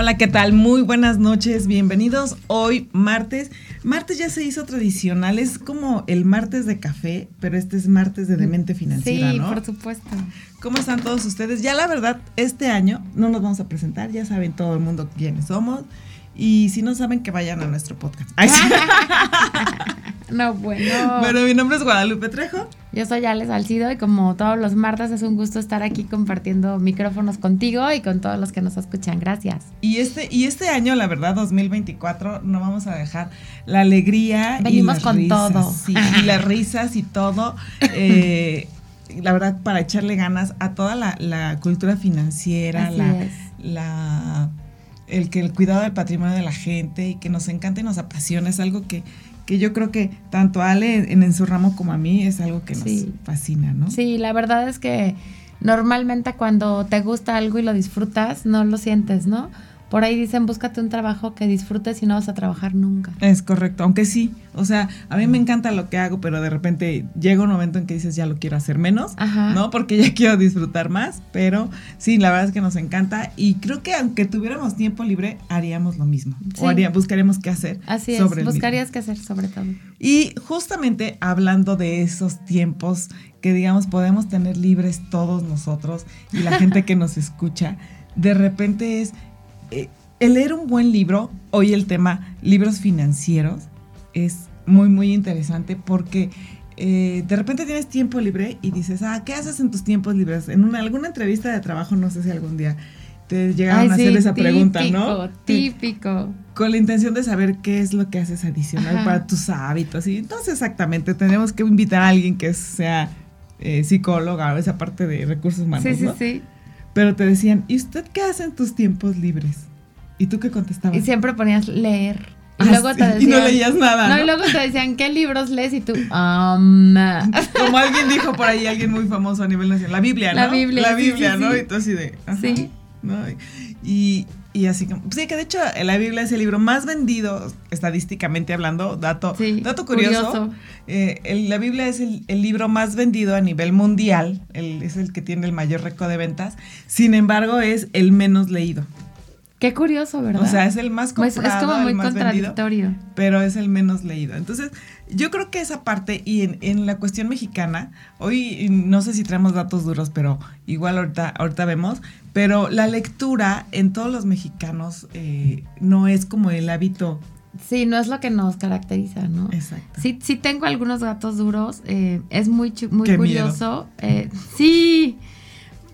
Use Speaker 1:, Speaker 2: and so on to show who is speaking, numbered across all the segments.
Speaker 1: Hola, ¿qué tal? Muy buenas noches, bienvenidos. Hoy martes. Martes ya se hizo tradicional, es como el martes de café, pero este es martes de demente financiera,
Speaker 2: sí,
Speaker 1: ¿no?
Speaker 2: por supuesto.
Speaker 1: ¿Cómo están todos ustedes? Ya la verdad, este año no nos vamos a presentar, ya saben todo el mundo quiénes somos. Y si no saben, que vayan a nuestro podcast. Ay, sí.
Speaker 2: No, bueno.
Speaker 1: Bueno, mi nombre es Guadalupe Trejo.
Speaker 2: Yo soy Ale Salcido y como todos los martes es un gusto estar aquí compartiendo micrófonos contigo y con todos los que nos escuchan. Gracias.
Speaker 1: Y este, y este año, la verdad, 2024, no vamos a dejar la alegría.
Speaker 2: Venimos
Speaker 1: y las
Speaker 2: con
Speaker 1: risas,
Speaker 2: todo.
Speaker 1: sí, y las risas y todo. eh, la verdad, para echarle ganas a toda la, la cultura financiera,
Speaker 2: Así
Speaker 1: la,
Speaker 2: es.
Speaker 1: la el que el cuidado del patrimonio de la gente y que nos encanta y nos apasiona es algo que, que yo creo que tanto a Ale en, en su ramo como a mí es algo que nos
Speaker 2: Sí.
Speaker 1: fascina, ¿no?
Speaker 2: Sí, la verdad es que normalmente cuando te gusta algo y lo disfrutas, no lo sientes, ¿no? Por ahí dicen, búscate un trabajo que disfrutes y no vas a trabajar nunca.
Speaker 1: Es correcto, aunque sí, o sea, a mí me encanta lo que hago, pero de repente llega un momento en que dices ya lo quiero hacer menos,
Speaker 2: Ajá.
Speaker 1: ¿no? Porque ya quiero disfrutar más, pero sí, la verdad es que nos encanta y creo que aunque tuviéramos tiempo libre, haríamos lo mismo,
Speaker 2: Sí.
Speaker 1: o haría, buscaríamos qué hacer.
Speaker 2: Así es,
Speaker 1: sobre
Speaker 2: buscarías qué hacer sobre todo.
Speaker 1: Y justamente hablando de esos tiempos que digamos podemos tener libres todos nosotros y la gente que nos escucha, de repente es eh, el leer un buen libro, hoy el tema libros financieros, es muy muy interesante porque eh, de repente tienes tiempo libre y dices, ah, ¿qué haces en tus tiempos libres? En una, alguna entrevista de trabajo, no sé si algún día te llegaron
Speaker 2: Ay,
Speaker 1: a
Speaker 2: sí,
Speaker 1: hacer esa pregunta, ¿no?
Speaker 2: Típico, típico.
Speaker 1: con la intención de saber qué es lo que haces adicional
Speaker 2: Ajá.
Speaker 1: para tus hábitos. Y entonces exactamente, tenemos que invitar a alguien que sea eh, psicóloga o esa parte de recursos humanos,
Speaker 2: Sí, sí,
Speaker 1: ¿no?
Speaker 2: sí.
Speaker 1: Pero te decían, ¿y usted qué hace en tus tiempos libres? ¿Y tú qué contestabas?
Speaker 2: Y siempre ponías leer. Y
Speaker 1: Ah,
Speaker 2: luego te
Speaker 1: y
Speaker 2: decían.
Speaker 1: no leías nada,
Speaker 2: No,
Speaker 1: ¿no?
Speaker 2: y luego te decían, ¿qué libros lees? Y tú, um,
Speaker 1: Como alguien dijo por ahí, alguien muy famoso a nivel nacional, la Biblia, ¿no?
Speaker 2: La Biblia,
Speaker 1: La
Speaker 2: sí,
Speaker 1: Biblia,
Speaker 2: sí,
Speaker 1: ¿no?
Speaker 2: sí.
Speaker 1: Y tú así de... ajá,
Speaker 2: Sí.
Speaker 1: ¿no? Y, y así como... Sí, que de hecho la Biblia es el libro más vendido, estadísticamente hablando, dato,
Speaker 2: Sí,
Speaker 1: dato curioso.
Speaker 2: curioso.
Speaker 1: Eh, el- la Biblia es el, el libro más vendido a nivel mundial, el- es el que tiene el mayor récord de ventas, sin embargo es el menos leído.
Speaker 2: Qué curioso, ¿verdad?
Speaker 1: O sea, es el más
Speaker 2: Pues
Speaker 1: comprado,
Speaker 2: es como muy
Speaker 1: el más vendido,
Speaker 2: contradictorio.
Speaker 1: pero es el menos leído. Entonces, yo creo que esa parte, y en, en la cuestión mexicana, hoy no sé si traemos datos duros, pero igual ahorita, ahorita vemos, pero la lectura en todos los mexicanos eh, no es como el hábito
Speaker 2: Sí, no es lo que nos caracteriza, ¿no?
Speaker 1: exacto.
Speaker 2: Sí, sí tengo algunos gatos duros. eh, es muy, muy
Speaker 1: Qué
Speaker 2: curioso. eh, sí.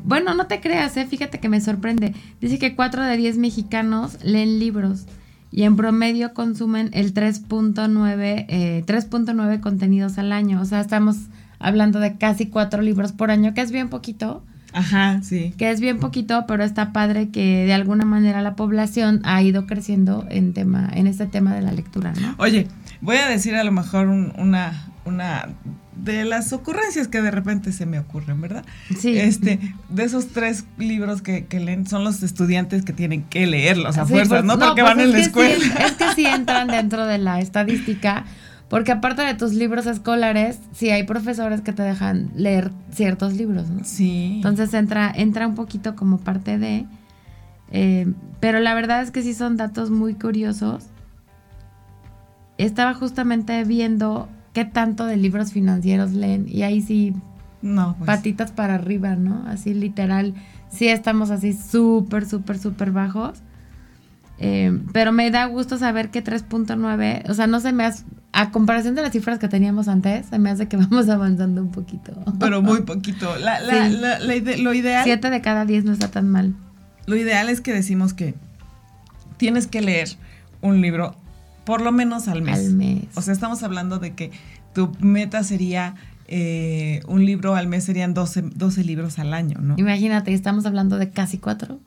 Speaker 2: Bueno, no te creas, eh, fíjate que me sorprende. Dice que 4 de 10 mexicanos leen libros y en promedio consumen el 3.9 eh, 3.9 contenidos al año. O sea, estamos hablando de casi 4 libros por año, que es bien poquito.
Speaker 1: Ajá, sí.
Speaker 2: que es bien poquito, pero está padre que de alguna manera la población ha ido creciendo en tema, en este tema de la lectura, ¿no?
Speaker 1: Oye, voy a decir a lo mejor un- una, una de las ocurrencias que de repente se me ocurren, ¿verdad?
Speaker 2: Sí.
Speaker 1: Este, de esos tres libros que, que leen, son los estudiantes que tienen que leerlos a
Speaker 2: Sí,
Speaker 1: fuerzas,
Speaker 2: pues,
Speaker 1: ¿no? Porque
Speaker 2: pues
Speaker 1: van en la
Speaker 2: que sí,
Speaker 1: escuela.
Speaker 2: es que sí entran dentro de la estadística, porque aparte de tus libros escolares, sí hay profesores que te dejan leer ciertos libros, ¿no?
Speaker 1: Sí.
Speaker 2: Entonces entra, entra un poquito como parte de. eh, pero la verdad es que sí son datos muy curiosos. Estaba justamente viendo qué tanto de libros financieros leen y ahí sí,
Speaker 1: no, pues,
Speaker 2: patitas para arriba, ¿no? Así literal, sí estamos así súper, súper, súper bajos. Eh, pero me da gusto saber que 3.9, o sea, no se me hace, a comparación de las cifras que teníamos antes, se me hace que vamos avanzando un poquito.
Speaker 1: pero muy poquito. La, la-
Speaker 2: Sí.
Speaker 1: la- la ide- lo ideal,
Speaker 2: Siete de cada 10 no está tan mal.
Speaker 1: lo ideal es que decimos que tienes que leer un libro por lo menos al mes.
Speaker 2: Al mes.
Speaker 1: O sea, estamos hablando de que tu meta sería eh, un libro al mes, serían 12, 12 libros al año, ¿no?
Speaker 2: Imagínate, estamos hablando de casi cuatro.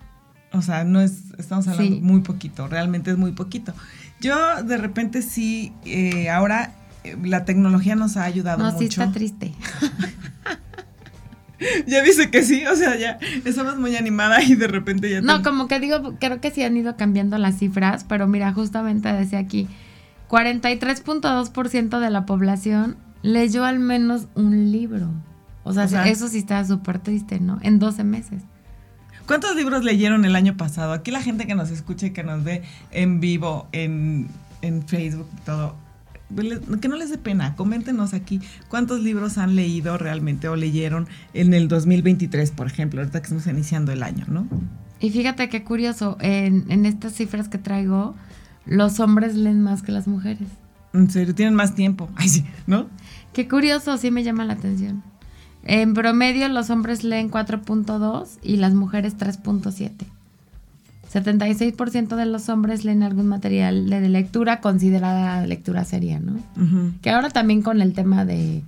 Speaker 1: O sea, no es, estamos hablando
Speaker 2: Sí.
Speaker 1: muy poquito, realmente es muy poquito. Yo de repente sí, eh, ahora eh, la tecnología nos ha ayudado
Speaker 2: No,
Speaker 1: mucho.
Speaker 2: sí está triste.
Speaker 1: ya dice que sí, o sea, ya estamos muy animada y de repente ya...
Speaker 2: No,
Speaker 1: te-
Speaker 2: como que digo, creo que sí han ido cambiando las cifras, pero mira, justamente decía aquí, 43.2% de la población leyó al menos un libro. O sea,
Speaker 1: O sea-
Speaker 2: eso sí está súper triste, ¿no? En 12 meses.
Speaker 1: ¿Cuántos libros leyeron el año pasado? Aquí la gente que nos escucha y que nos ve en vivo, en, en Facebook y todo, que no les dé pena, coméntenos aquí cuántos libros han leído realmente o leyeron en el 2023, por ejemplo, ahorita que estamos iniciando el año, ¿no?
Speaker 2: Y fíjate qué curioso, en, en estas cifras que traigo, los hombres leen más que las mujeres.
Speaker 1: En serio, tienen más tiempo. Ay, sí, ¿no?
Speaker 2: Qué curioso, sí me llama la atención. En promedio los hombres leen 4.2 y las mujeres 3.7. 76% de los hombres leen algún material de lectura considerada lectura seria, ¿no?
Speaker 1: Ujú.
Speaker 2: Que ahora también con el tema de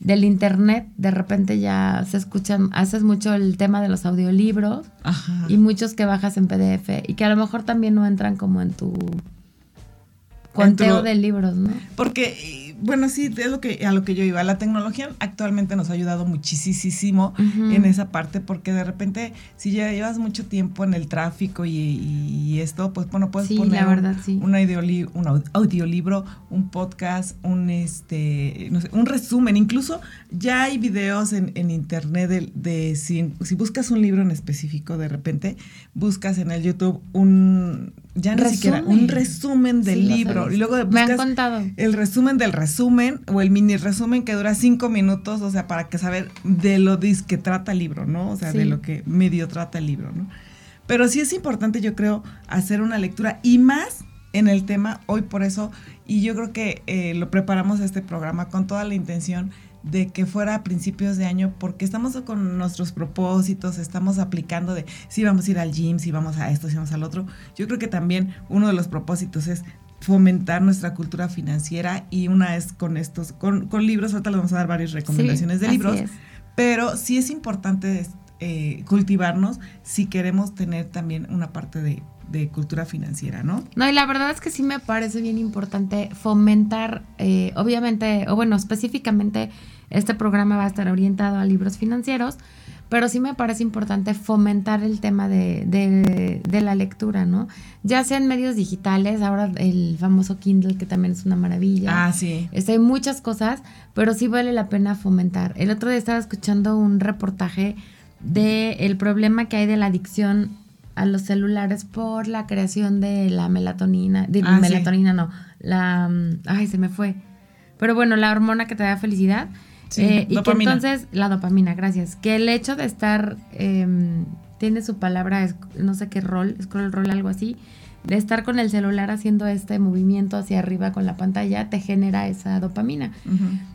Speaker 2: del internet, de repente ya se escuchan, haces mucho el tema de los audiolibros
Speaker 1: Ajá.
Speaker 2: y muchos que bajas en PDF y que a lo mejor también no entran como en tu conteo
Speaker 1: tu-
Speaker 2: de libros, ¿no?
Speaker 1: Porque, bueno, sí, es lo que, a lo que yo iba. La tecnología actualmente nos ha ayudado muchísimo en esa parte, porque de repente, si ya llevas mucho tiempo en el tráfico y, y esto, pues bueno, puedes
Speaker 2: Sí,
Speaker 1: poner
Speaker 2: la verdad, sí.
Speaker 1: un, audioli- un au- audiolibro, un podcast, un este, no sé, un resumen. Incluso ya hay videos en, en internet de, de si, si buscas un libro en específico, de repente buscas en el YouTube un ya ni siquiera un
Speaker 2: Resumen.
Speaker 1: del
Speaker 2: Sí,
Speaker 1: libro y luego
Speaker 2: Me han contado.
Speaker 1: el resumen del resumen o el mini resumen que dura cinco minutos, o sea, para que saber de lo dis que trata el libro, ¿no? O sea, de lo que medio trata el libro, ¿no? Pero sí es importante, yo creo, hacer una lectura y más en el tema hoy por eso, y yo creo que eh, lo preparamos este programa con toda la intención de que fuera a principios de año, porque estamos con nuestros propósitos, estamos aplicando de si vamos a ir al gym, si vamos a esto, si vamos al otro. Yo creo que también uno de los propósitos es fomentar nuestra cultura financiera y una es con estos, con, con libros, ahorita les vamos a dar varias recomendaciones
Speaker 2: Sí,
Speaker 1: de libros, pero sí es importante eh, cultivarnos si queremos tener también una parte de, de cultura financiera, ¿no?
Speaker 2: No, y la verdad es que sí me parece bien importante fomentar, eh, obviamente, o bueno, específicamente este programa va a estar orientado a libros financieros, pero sí me parece importante fomentar el tema de, de- de la lectura, ¿no? Ya sea en medios digitales, ahora el famoso Kindle, que también es una maravilla.
Speaker 1: Ah, sí.
Speaker 2: Este, hay muchas cosas, pero sí vale la pena fomentar. El otro día estaba escuchando un reportaje de el problema que hay de la adicción a los celulares por la creación de la melatonina, de
Speaker 1: Ah, sí.
Speaker 2: melatonina no, la mm, ay se me fue. Pero bueno, la hormona que te da felicidad.
Speaker 1: Sí,
Speaker 2: eh, y que entonces, la dopamina, gracias. Que el hecho de estar, em, tiene su palabra, es- no sé qué rol, scroll roll, algo así, de estar con el celular haciendo este movimiento hacia arriba con la pantalla, te genera esa dopamina.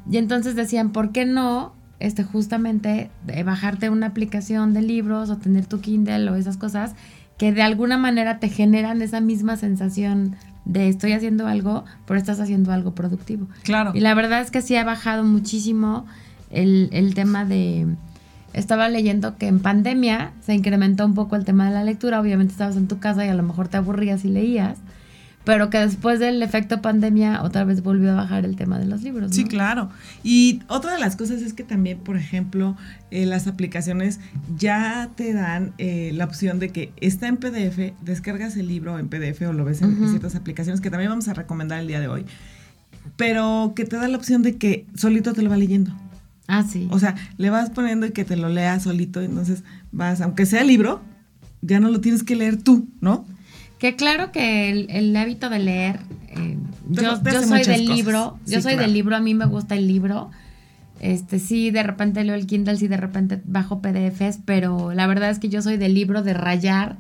Speaker 2: Y entonces decían, ¿por qué no este, justamente de bajarte una aplicación de libros o tener tu Kindle o esas cosas que de alguna manera te generan esa misma sensación de estoy haciendo algo, pero estás haciendo algo productivo?
Speaker 1: Claro.
Speaker 2: Y la verdad es que sí ha bajado muchísimo el, el tema de... Estaba leyendo que en pandemia se incrementó un poco el tema de la lectura. Obviamente estabas en tu casa y a lo mejor te aburrías y leías. Pero que después del efecto pandemia otra vez volvió a bajar el tema de los libros. ¿no?
Speaker 1: Sí, claro. Y otra de las cosas es que también, por ejemplo, eh, las aplicaciones ya te dan eh, la opción de que está en PDF, descargas el libro en PDF o lo ves en ciertas aplicaciones que también vamos a recomendar el día de hoy, pero que te da la opción de que solito te lo va leyendo.
Speaker 2: Ah, sí.
Speaker 1: O sea, le vas poniendo y que te lo lea solito, entonces vas, aunque sea libro, ya no lo tienes que leer tú, ¿no?
Speaker 2: Que claro que el, el hábito de leer, eh, yo, soy del
Speaker 1: cosas.
Speaker 2: libro, yo
Speaker 1: Sí,
Speaker 2: soy
Speaker 1: claro.
Speaker 2: del libro, a mí me gusta el libro. Este, sí, de repente leo el Kindle, sí, de repente bajo PDFs, pero la verdad es que yo soy del libro de rayar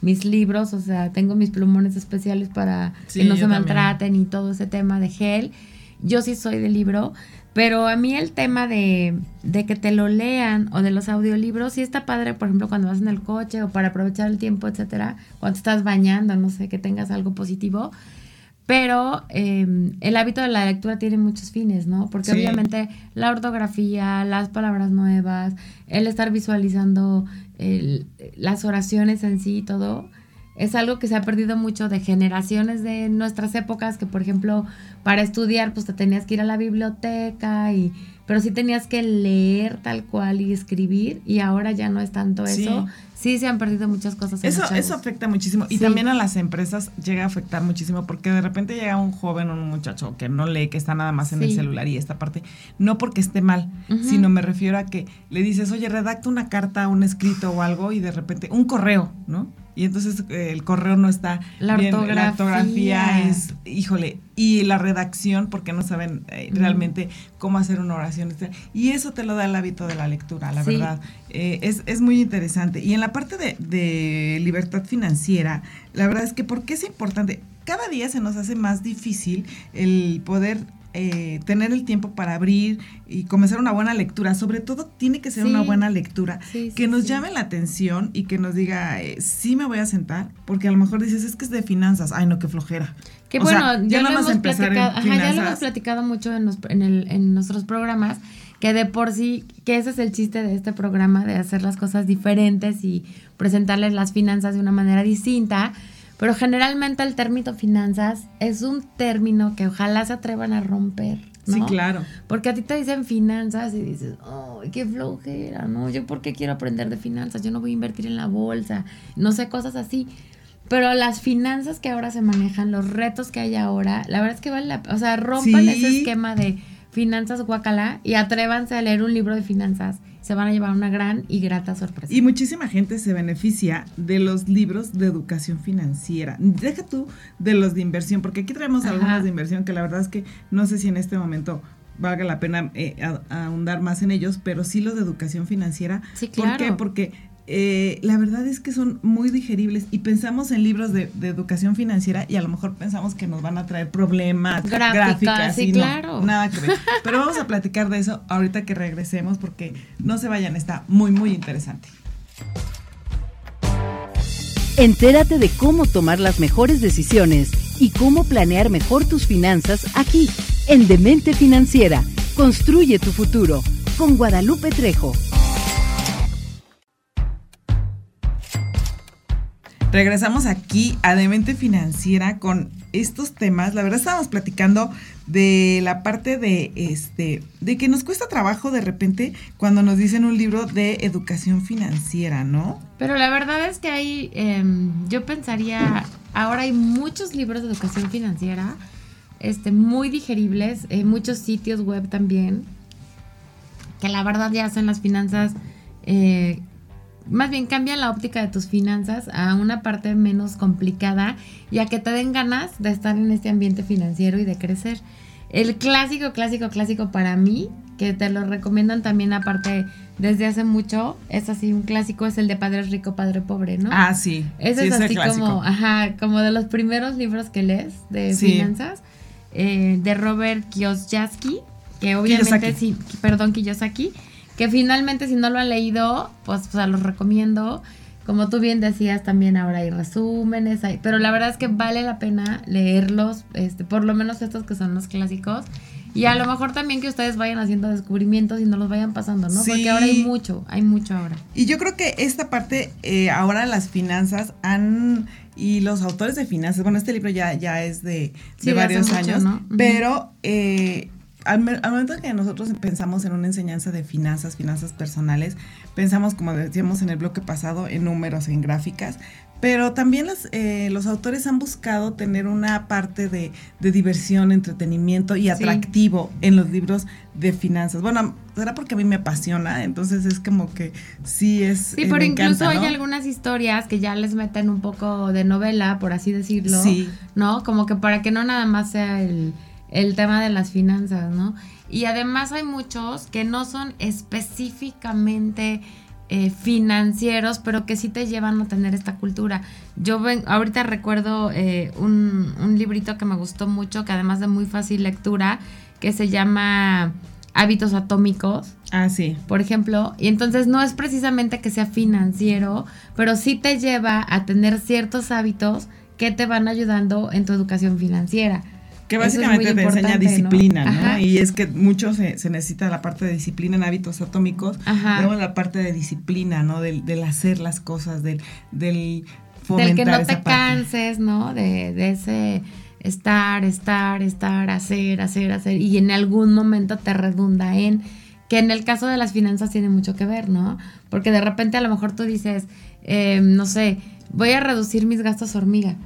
Speaker 2: mis libros, o sea, tengo mis plumones especiales para
Speaker 1: Sí,
Speaker 2: que no se maltraten y todo ese tema de gel. Yo sí soy del libro, pero a mí el tema de, de que te lo lean o de los audiolibros sí está padre, por ejemplo, cuando vas en el coche o para aprovechar el tiempo, etcétera, cuando estás bañando, no sé, que tengas algo positivo. Pero eh, el hábito de la lectura tiene muchos fines, ¿no? Porque
Speaker 1: Sí.
Speaker 2: obviamente la ortografía, las palabras nuevas, el estar visualizando el- las oraciones en sí y todo, es algo que se ha perdido mucho de generaciones de nuestras épocas, que por ejemplo, para estudiar, pues te tenías que ir a la biblioteca y pero sí tenías que leer tal cual y escribir y ahora ya no es tanto eso. Sí se han perdido muchas cosas.
Speaker 1: eso, eso afecta muchísimo y también a las empresas llega a afectar muchísimo porque de repente llega un joven o un muchacho que no lee, que está nada más en el celular y esta parte, no porque esté mal, sino me refiero a que le dices, oye, redacta una carta, un escrito o algo y de repente un correo, ¿no? Y entonces eh, el correo no está
Speaker 2: la
Speaker 1: bien,
Speaker 2: ortografía.
Speaker 1: la ortografía es, híjole, y la redacción porque no saben eh, realmente cómo hacer una oración. Y eso te lo da el hábito de la lectura, la verdad. Eh, es, es, muy interesante. Y en la parte de, de libertad financiera, la verdad es que porque es importante, cada día se nos hace más difícil el poder eh, tener el tiempo para abrir y comenzar una buena lectura. Sobre todo tiene que ser una buena lectura que nos llame la atención y que nos diga, eh, sí me voy a sentar, porque a lo mejor dices, es que es de finanzas. Ay, no, qué flojera.
Speaker 2: Que bueno, ya, lo hemos platicado, ya lo hemos platicado mucho en, en, el, en nuestros programas, que de por sí, que ese es el chiste de este programa, de hacer las cosas diferentes y presentarles las finanzas de una manera distinta pero generalmente el término finanzas es un término que ojalá se atrevan a romper. ¿no?
Speaker 1: Sí, claro.
Speaker 2: Porque a ti te dicen finanzas y dices, ¡ay, qué flojera! ¿No? Yo, ¿por qué quiero aprender de finanzas? Yo no voy a invertir en la bolsa. No sé, cosas así. Pero las finanzas que ahora se manejan, los retos que hay ahora, la verdad es que vale la O sea, rompan ese esquema de finanzas guacala y atrévanse a leer un libro de finanzas se van a llevar una gran y grata sorpresa.
Speaker 1: Y muchísima gente se beneficia de los libros de educación financiera. Deja tú de los de inversión, porque aquí traemos algunos de inversión que la verdad es que no sé si en este momento valga la pena eh, ahondar más en ellos, pero sí los de educación financiera.
Speaker 2: Sí, claro.
Speaker 1: ¿Por qué? Porque eh, la verdad es que son muy digeribles y pensamos en libros de, educación financiera y a lo mejor pensamos que nos van a traer problemas, gráficas,
Speaker 2: sí, claro.
Speaker 1: nada que ver. Pero vamos a platicar de eso ahorita que regresemos porque no se vayan, está muy, muy interesante.
Speaker 3: Entérate de cómo tomar las mejores decisiones y cómo planear mejor tus finanzas aquí, en Demente Financiera. Construye tu futuro con Guadalupe Trejo.
Speaker 1: Regresamos aquí a Demente Financiera con estos temas. La verdad estábamos platicando de la parte de este de que nos cuesta trabajo de repente cuando nos dicen un libro de educación financiera, ¿no?
Speaker 2: Pero la verdad es que hay, em, yo pensaría, ahora hay muchos libros de educación financiera, este, muy digeribles, en muchos sitios web también, que la verdad ya hacen las finanzas eh, más bien cambia la óptica de tus finanzas a una parte menos complicada y a que te den ganas de estar en este ambiente financiero y de crecer. El clásico, clásico, clásico para mí, que te lo recomiendan también aparte desde hace mucho, es así, un clásico es el de Padre Rico, Padre Pobre, ¿no?
Speaker 1: Ah, sí.
Speaker 2: Ese es así como, ajá, como de los primeros libros que lees de finanzas, eh, de Robert Kiyosaki, que obviamente sí, perdón, Kiyosaki, que finalmente si no lo han leído, pues o sea, los recomiendo. Como tú bien decías, también ahora hay resúmenes, hay, pero la verdad es que vale la pena leerlos, este, por lo menos estos que son los clásicos. Y a lo mejor también que ustedes vayan haciendo descubrimientos y no los vayan pasando, ¿no? Porque ahora hay mucho, hay mucho ahora.
Speaker 1: Y yo creo que esta parte, eh, ahora las finanzas han, y los autores de finanzas, bueno, este libro ya, ya es de, varios años, pero eh, al, momento que nosotros pensamos en una enseñanza de finanzas, finanzas personales, pensamos, como decíamos en el bloque pasado, en números, en gráficas, pero también los, eh, los autores han buscado tener una parte de, diversión, entretenimiento y atractivo en los libros de finanzas. Bueno, será porque a mí me apasiona, entonces es como que sí es...
Speaker 2: Sí, pero incluso hay algunas historias que ya les meten un poco de novela, por así decirlo,
Speaker 1: sí.
Speaker 2: ¿no? Como que para que no nada más sea el el tema de las finanzas, ¿no? Y además hay muchos que no son específicamente eh, financieros, pero que sí te llevan a tener esta cultura. Yo ven, ahorita recuerdo eh, un, un librito que me gustó mucho, que además de muy fácil lectura, que se llama Hábitos Atómicos.
Speaker 1: Ah, sí.
Speaker 2: Por ejemplo, y entonces no es precisamente que sea financiero, pero sí te lleva a tener ciertos hábitos que te van ayudando en tu educación financiera.
Speaker 1: Que básicamente te enseña disciplina, ¿no? Y es que mucho se, necesita la parte de disciplina en hábitos atómicos. Luego la parte de disciplina, ¿no? Del, del hacer las cosas, del, del
Speaker 2: del que no te canses, ¿no? De, de ese estar, estar, estar, hacer, hacer, hacer, y en algún momento te redunda en que en el caso de las finanzas tiene mucho que ver, ¿no? Porque de repente a lo mejor tú dices, eh, no sé, voy a reducir mis gastos hormiga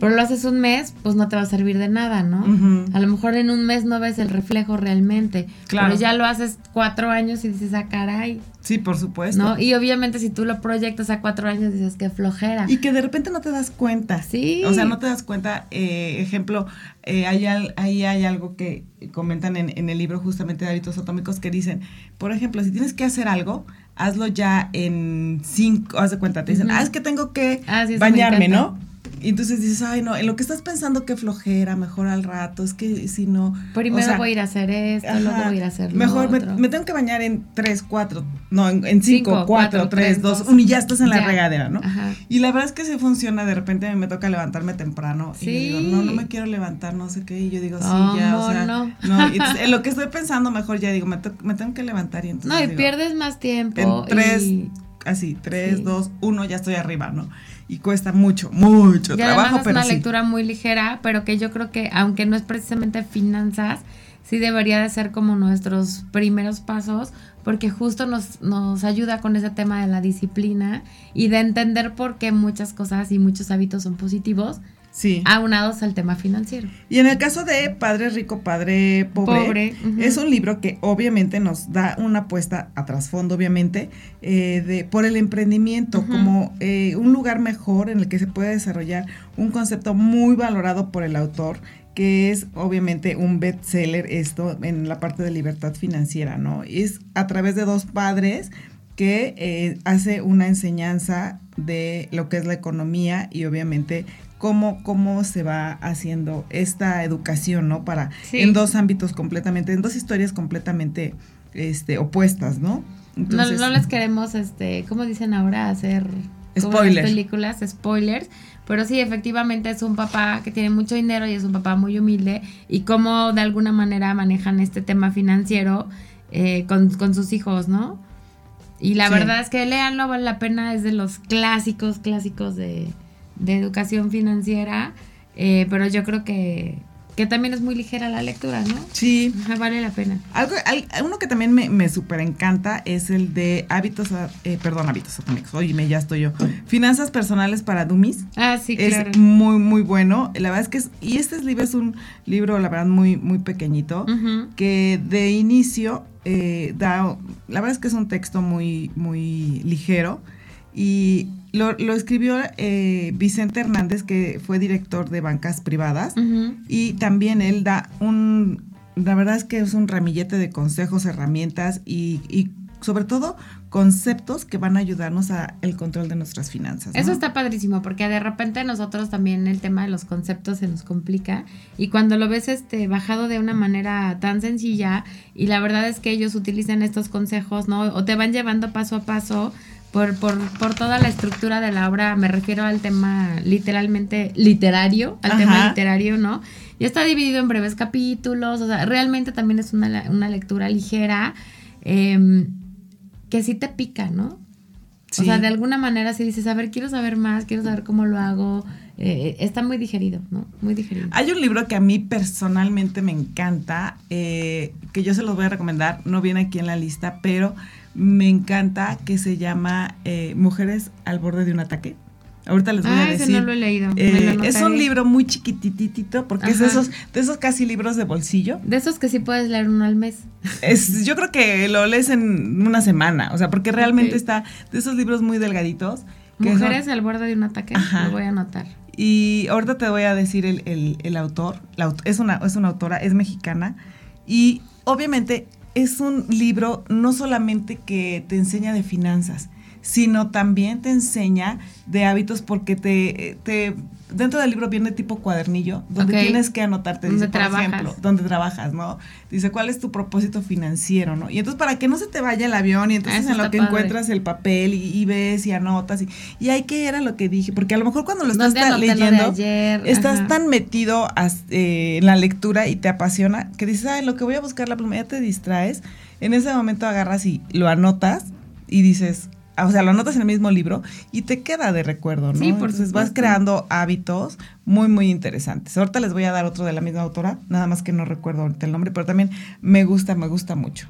Speaker 2: pero lo haces un mes, pues no te va a servir de nada, ¿no? A lo mejor en un mes no ves el reflejo realmente. Claro. Pero ya lo haces cuatro años y dices, ah, caray.
Speaker 1: Sí, por supuesto.
Speaker 2: ¿No? Y obviamente si tú lo proyectas a cuatro años dices, qué flojera.
Speaker 1: Y que de repente no te das cuenta.
Speaker 2: Sí.
Speaker 1: O sea, no te das cuenta. Eh, ejemplo, eh, hay ahí hay algo que comentan en, en el libro justamente de hábitos atómicos que dicen, por ejemplo, si tienes que hacer algo, hazlo ya en cinco, haz de cuenta, te dicen, ah, es que tengo que ah, bañarme, ¿no? Y entonces dices, ay, no, en lo que estás pensando que flojera, mejor al rato, es que si no.
Speaker 2: Primero voy a ir a hacer esto, luego voy a ir a hacer lo
Speaker 1: Mejor Me, tengo que bañar en 3, 4, no, en 5, 4, 3, 2, 1 y ya estás en la regadera, ¿no? Ajá. Y la verdad es que sí funciona, de repente me toca levantarme temprano sí. y digo, no, no me quiero levantar, no sé qué, y yo digo, sí, ya, o sea, no. no y en lo que estoy pensando mejor ya digo, me, me tengo que levantar y entonces.
Speaker 2: No, y
Speaker 1: digo,
Speaker 2: pierdes más tiempo.
Speaker 1: En 3, y... así, 3, 2, 1, ya estoy arriba, ¿no? Y cuesta mucho, mucho trabajo.
Speaker 2: Es una lectura muy ligera, pero que yo creo que aunque no es precisamente finanzas, sí debería de ser como nuestros primeros pasos, porque justo nos, nos ayuda con ese tema de la disciplina y de entender por qué muchas cosas y muchos hábitos son positivos Sí. Aunados al tema financiero.
Speaker 1: Y en el caso de Padre Rico, Padre Pobre, es un libro que obviamente nos da una apuesta a trasfondo, obviamente, eh, de, por el emprendimiento, como eh, un lugar mejor en el que se puede desarrollar un concepto muy valorado por el autor, que es obviamente un bestseller esto en la parte de libertad financiera, ¿no? Es a través de dos padres que eh, hace una enseñanza de lo que es la economía y obviamente cómo, cómo se va haciendo esta educación, ¿no? Para, en dos ámbitos completamente, en dos historias completamente este, opuestas, ¿no?
Speaker 2: Entonces, no, les queremos, este, ¿cómo dicen ahora? Hacer spoilers. películas, spoilers. Pero sí, efectivamente es un papá que tiene mucho dinero y es un papá muy humilde. Y cómo de alguna manera manejan este tema financiero eh, con, con, sus hijos, ¿no? Y la verdad es que leanlo, vale la pena, es de los clásicos, clásicos de, de educación financiera, eh, pero yo creo que, que también es muy ligera la lectura, ¿no?
Speaker 1: Sí.
Speaker 2: vale la pena.
Speaker 1: Algo, uno que también me, me súper encanta es el de hábitos, eh, perdón, hábitos atómicos, oye, ya estoy yo. Finanzas personales para dummies.
Speaker 2: Ah, sí,
Speaker 1: claro. Es muy, muy bueno. La verdad es que es, y este libro es un libro, la verdad, muy, muy pequeñito, que de inicio eh, da, la verdad es que es un texto muy, muy ligero y lo, escribió eh, Vicente Hernández, que fue director de bancas privadas, y también él da un, la verdad es que es un ramillete de consejos, herramientas y, y sobre todo conceptos que van a ayudarnos a el control de nuestras finanzas.
Speaker 2: Eso está padrísimo porque de repente nosotros también el tema de los conceptos se nos complica y cuando lo ves este bajado de una manera tan sencilla y la verdad es que ellos utilizan estos consejos, ¿no? O te van llevando paso a paso por, por, por, toda la estructura de la obra, me refiero al tema literalmente literario, al tema literario, ¿no? Ya está dividido en breves capítulos, o sea, realmente también es una, una lectura ligera em, que sí te pica, ¿no? O sea, de alguna manera si dices, a ver, quiero saber más, quiero saber cómo lo hago, eh, está muy digerido, ¿no? Muy digerido.
Speaker 1: Hay un libro que a mí personalmente me encanta, eh, que yo se los voy a recomendar, no viene aquí en la lista, pero me encanta que se llama eh, Mujeres al borde de un ataque. Ahorita les voy a decir. Ese
Speaker 2: no lo he leído.
Speaker 1: Eh, es un libro muy chiquititito porque es de esos, de esos casi libros de bolsillo.
Speaker 2: De esos que sí puedes leer uno al mes.
Speaker 1: Es, yo creo que lo lees en una semana, o sea, porque realmente está de esos libros muy delgaditos.
Speaker 2: Mujeres al borde de un ataque, lo voy a anotar.
Speaker 1: Y ahorita te voy a decir el, el, autor. es, una, es una autora, es mexicana. Y obviamente es un libro no solamente que te enseña de finanzas, sino también te enseña de hábitos porque te, dentro del libro viene tipo cuadernillo donde tienes que anotarte, dice, por ejemplo, donde trabajas, ¿no? Dice, ¿cuál es tu propósito financiero, no? Y entonces para que no se te vaya el avión y entonces en lo que encuentras el papel y, ves y anotas y, y ahí qué era lo que dije, porque a lo mejor cuando lo estás leyendo estás tan metido eh, en la lectura y te apasiona que dices, ay, lo que voy a buscar la pluma, ya te distraes, en ese momento agarras y lo anotas y dices, o sea, lo anotas en el mismo libro y te queda de recuerdo, ¿no?
Speaker 2: Sí, por
Speaker 1: Entonces vas creando hábitos muy, muy interesantes. Ahorita les voy a dar otro de la misma autora, nada más que no recuerdo ahorita el nombre, pero también me gusta, me gusta mucho.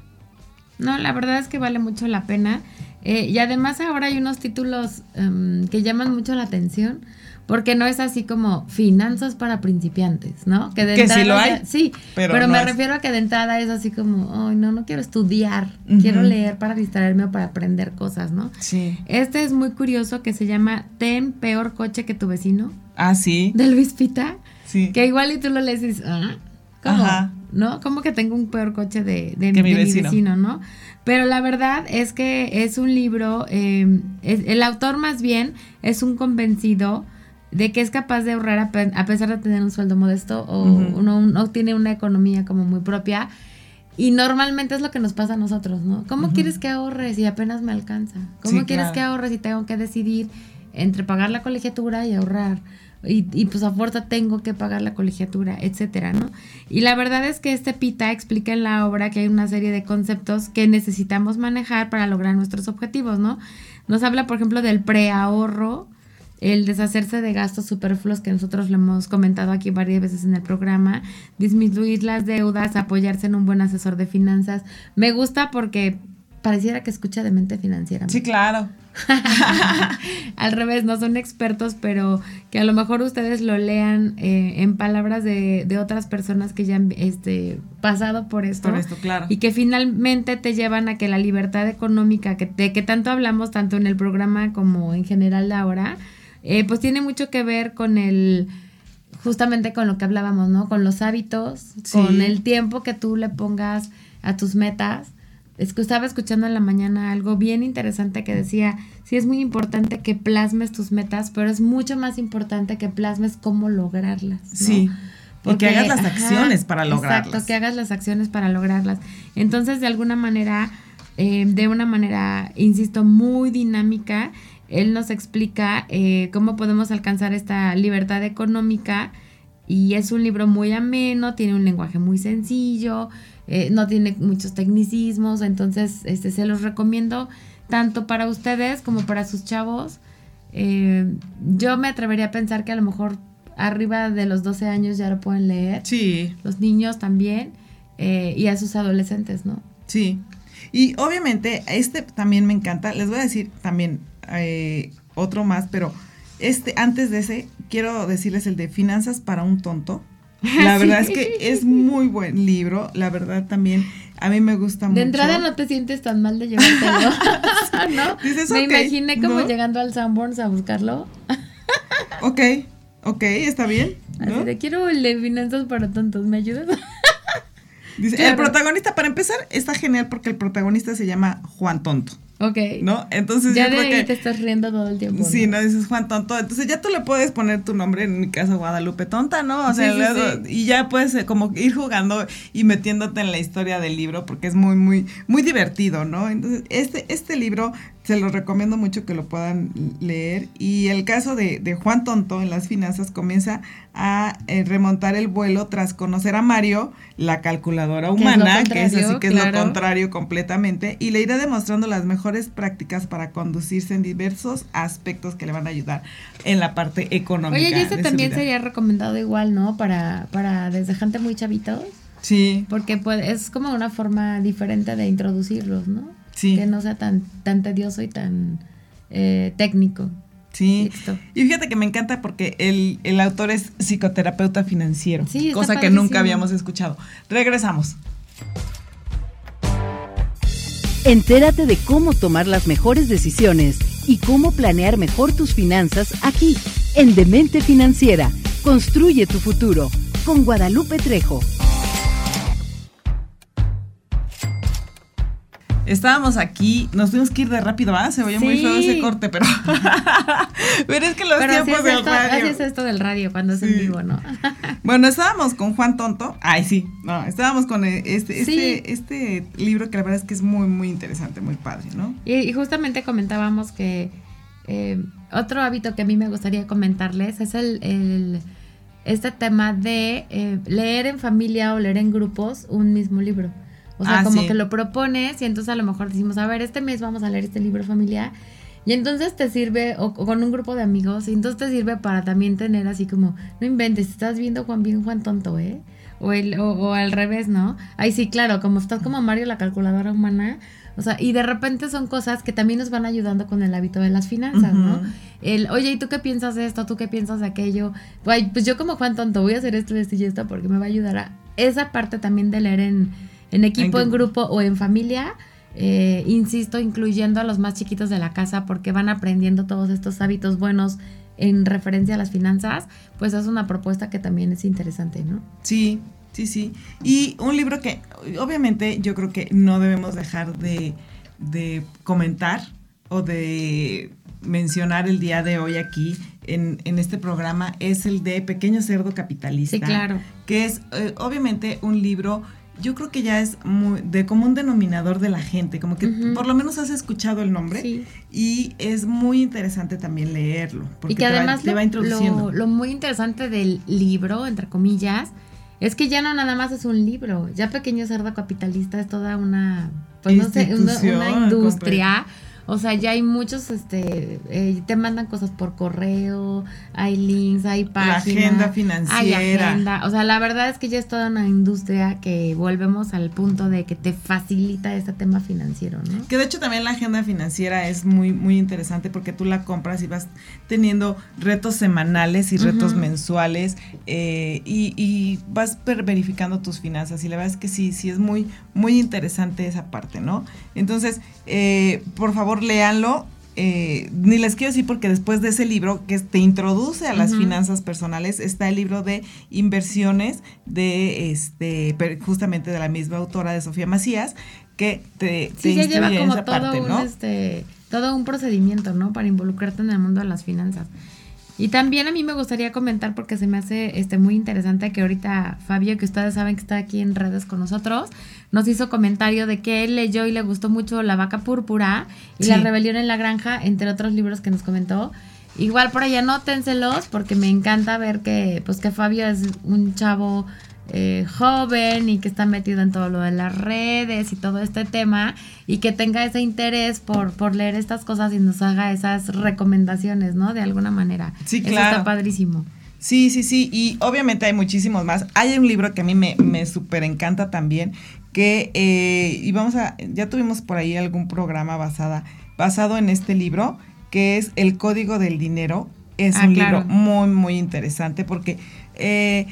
Speaker 2: No, la verdad es que vale mucho la pena. Eh, y además ahora hay unos títulos em, que llaman mucho la atención. Porque no es así como finanzas para principiantes, ¿no? de
Speaker 1: Que sí
Speaker 2: entrada
Speaker 1: lo hay,
Speaker 2: ya- sí,
Speaker 1: pero
Speaker 2: pero,
Speaker 1: no
Speaker 2: me
Speaker 1: es-
Speaker 2: refiero a que de entrada es así como, ay, no, no quiero estudiar, quiero leer para distraerme o para aprender cosas, ¿no?
Speaker 1: Sí.
Speaker 2: Este es muy curioso que se llama Ten peor coche que tu vecino,
Speaker 1: Ah, sí.
Speaker 2: de Luis Pita.
Speaker 1: Sí.
Speaker 2: Que igual y tú lo lees y dices, "Ah, ¿cómo?
Speaker 1: Ajá.
Speaker 2: ¿No? ¿Cómo que tengo un peor coche de, de-
Speaker 1: Que mi vecino.
Speaker 2: ¿no? Pero la verdad es que es un libro, eh, es- el autor más bien es un convencido de que es capaz de ahorrar a, pe- a pesar de tener un sueldo modesto o
Speaker 1: Ujú.
Speaker 2: no, no tiene una economía como muy propia. Y normalmente es lo que nos pasa a nosotros, ¿no? ¿Cómo quieres que ahorres y apenas me alcanza? ¿Cómo
Speaker 1: Sí,
Speaker 2: quieres
Speaker 1: claro.
Speaker 2: que ahorres y tengo que decidir entre pagar la colegiatura y ahorrar? Y, y, pues a fuerza tengo que pagar la colegiatura, etcétera, ¿no? Y la verdad es que este Pita explica en la obra que hay una serie de conceptos que necesitamos manejar para lograr nuestros objetivos, ¿no? Nos habla, por ejemplo, del preahorro, el deshacerse de gastos superfluos que nosotros le hemos comentado aquí varias veces en el programa, disminuir las deudas, apoyarse en un buen asesor de finanzas. Me gusta porque pareciera que escucha de mente financiera.
Speaker 1: Sí, claro.
Speaker 2: Al revés, no son expertos, pero que a lo mejor ustedes lo lean eh, en palabras de, de otras personas que ya han este, pasado por esto.
Speaker 1: Por esto, claro.
Speaker 2: Y que finalmente te llevan a que la libertad económica, que, de que tanto hablamos tanto en el programa como en general ahora, eh, pues tiene mucho que ver con el, justamente con lo que hablábamos, ¿no? Con los hábitos,
Speaker 1: Sí.
Speaker 2: con el tiempo que tú le pongas a tus metas. Es que estaba escuchando en la mañana algo bien interesante que decía, sí es muy importante que plasmes tus metas, pero es mucho más importante que plasmes cómo lograrlas. ¿no?
Speaker 1: Sí. Y que hagas las acciones para lograrlas.
Speaker 2: Exacto, que hagas las acciones para lograrlas. Entonces, de alguna manera, eh, de una manera, insisto, muy dinámica, él nos explica eh, cómo podemos alcanzar esta libertad económica. Y es un libro muy ameno, tiene un lenguaje muy sencillo, eh, no tiene muchos tecnicismos, entonces este, se los recomiendo tanto para ustedes como para sus chavos. Eh, yo me atrevería a pensar que a lo mejor arriba de los 12 años ya lo pueden leer
Speaker 1: Sí,
Speaker 2: los niños también eh, y a sus adolescentes, ¿no?
Speaker 1: sí. Y obviamente, este también me encanta. Les voy a decir también eh, otro más, pero este, antes de ese, quiero decirles el de Finanzas para un tonto. La
Speaker 2: Sí.
Speaker 1: verdad es que es muy buen libro. La verdad también, a mí me gusta mucho.
Speaker 2: De entrada no te sientes tan mal de llevártelo, ¿no?
Speaker 1: Dices,
Speaker 2: Me imaginé como
Speaker 1: ¿no?
Speaker 2: llegando al Sanborns a buscarlo.
Speaker 1: Ok, ok, está bien. ¿no?
Speaker 2: Así de quiero el de finanzas para tontos, ¿me ayudas?
Speaker 1: Dice,
Speaker 2: Claro.
Speaker 1: el protagonista, para empezar, está genial porque el protagonista se llama Juan Tonto,
Speaker 2: ok.
Speaker 1: ¿no? Entonces
Speaker 2: ya
Speaker 1: yo
Speaker 2: de
Speaker 1: creo
Speaker 2: ahí
Speaker 1: que...
Speaker 2: te estás riendo todo el tiempo.
Speaker 1: Sí, no dices Juan Tonto. Entonces ya tú le puedes poner tu nombre, en mi caso Guadalupe Tonta, ¿no? O sea,
Speaker 2: Sí, sí,
Speaker 1: luego-
Speaker 2: sí.
Speaker 1: y ya puedes eh, como ir jugando y metiéndote en la historia del libro porque es muy, muy, muy divertido, ¿no? Entonces, este, este libro se lo recomiendo mucho que lo puedan leer. Y el caso de, de Juan Tonto en las finanzas comienza a eh, remontar el vuelo tras conocer a Mario, la calculadora
Speaker 2: Que es lo
Speaker 1: humana, que es así que es lo contrario completamente, y le irá demostrando las mejores prácticas para conducirse en diversos aspectos que le van a ayudar en la parte económica.
Speaker 2: Oye, y este también
Speaker 1: vida.
Speaker 2: sería recomendado igual, ¿no? Para, para desde gente muy chavitos.
Speaker 1: Sí,
Speaker 2: Porque pues, es como una forma diferente de introducirlos, ¿no?
Speaker 1: Sí,
Speaker 2: Que no sea tan, tan tedioso y tan eh, técnico.
Speaker 1: sí.
Speaker 2: Listo.
Speaker 1: Y fíjate que me encanta porque el, el autor es psicoterapeuta financiero,
Speaker 2: Sí, está
Speaker 1: cosa que
Speaker 2: padrísimo.
Speaker 1: nunca habíamos escuchado. Regresamos.
Speaker 3: Entérate de cómo tomar las mejores decisiones y cómo planear mejor tus finanzas aquí, en Demente Financiera. Construye tu futuro con Guadalupe Trejo.
Speaker 1: Estábamos aquí, nos tuvimos que ir de rápido, ¿ah? Se muy
Speaker 2: Sí.
Speaker 1: feo ese corte, pero. pero es que los
Speaker 2: Pero
Speaker 1: tiempos del
Speaker 2: esto, así
Speaker 1: radio.
Speaker 2: es esto del radio cuando es en vivo, ¿no?
Speaker 1: Bueno, estábamos con Juan Tonto. Ay, sí. No, estábamos con eh, este,
Speaker 2: Sí.
Speaker 1: este, este libro que la verdad es que es muy, muy interesante, muy padre, ¿no?
Speaker 2: Y, y justamente comentábamos que eh, otro hábito que a mí me gustaría comentarles es el, el- este tema de eh, leer en familia o leer en grupos un mismo libro. O sea,
Speaker 1: Ah,
Speaker 2: como
Speaker 1: sí.
Speaker 2: que lo propones y entonces a lo mejor decimos, a ver, este mes vamos a leer este libro familiar Y entonces te sirve, o, con un grupo de amigos, y entonces te sirve para también tener así como, no inventes, estás viendo Juan bien, Juan tonto, ¿eh? O, el, o, al revés, ¿no? Ay, sí, claro, como estás como Mario, la calculadora humana, o sea, y de repente son cosas que también nos van ayudando con el hábito de las finanzas, ¿no? El, oye, ¿y tú qué piensas de esto? ¿Tú qué piensas de aquello? pues yo como Juan Tonto voy a hacer esto, esto y esto porque me va a ayudar a esa parte también de leer en, en equipo, en, grupo o en familia. Eh, insisto, incluyendo a los más chiquitos de la casa porque van aprendiendo todos estos hábitos buenos en referencia a las finanzas, pues es una propuesta que también es interesante, ¿no?
Speaker 1: Sí, Sí, sí. Y un libro que obviamente yo creo que no debemos dejar de, comentar o de mencionar el día de hoy aquí en, este programa es el de Pequeño Cerdo Capitalista.
Speaker 2: Sí, claro.
Speaker 1: Que es eh, obviamente un libro, yo creo que ya es muy, de común denominador de la gente, como que por lo menos has escuchado el nombre sí. y es muy interesante también leerlo.
Speaker 2: Porque y que además va, introduciendo. lo muy interesante del libro, entre comillas, es que ya no nada más es un libro, ya Pequeño Cerdo Capitalista es toda una, pues no sé, una, industria. O sea, ya hay muchos, este, eh, te mandan cosas por correo, hay links, hay páginas.
Speaker 1: La agenda financiera.
Speaker 2: Hay agenda. O sea, la verdad es que ya es toda una industria que volvemos al punto de que te facilita este tema financiero, ¿no?
Speaker 1: Que de hecho también la agenda financiera es muy, muy interesante porque tú la compras y vas teniendo retos semanales y retos mensuales eh, y, y, vas verificando tus finanzas y la verdad es que sí, sí es muy, muy interesante esa parte, ¿no? Entonces, eh, por favor, léanlo. Eh, ni les quiero decir porque después de ese libro que te introduce a las finanzas personales está el libro de inversiones de este justamente de la misma autora de Sofía Macías que te,
Speaker 2: sí, te lleva como todo un, este, todo un procedimiento, ¿no? Para involucrarte en el mundo de las finanzas. Y también a mí me gustaría comentar porque se me hace este muy interesante que ahorita Fabio, que ustedes saben que está aquí en redes con nosotros, nos hizo comentario de que él leyó y le gustó mucho La vaca púrpura y La rebelión en la granja, entre otros libros que nos comentó. Igual por ahí anótenselos porque me encanta ver que pues que Fabio es un chavo eh, joven y que está metido en todo lo de las redes y todo este tema y que tenga ese interés por, por leer estas cosas y nos haga esas recomendaciones, ¿no? De alguna manera.
Speaker 1: Sí, claro. Eso
Speaker 2: está padrísimo.
Speaker 1: Sí, sí, sí. Y obviamente hay muchísimos más. Hay un libro que a mí me, me súper encanta también, que, eh, y vamos a, ya tuvimos por ahí algún programa basada, basado en este libro, que es El Código del Dinero. Es ah, un libro muy, muy interesante porque eh,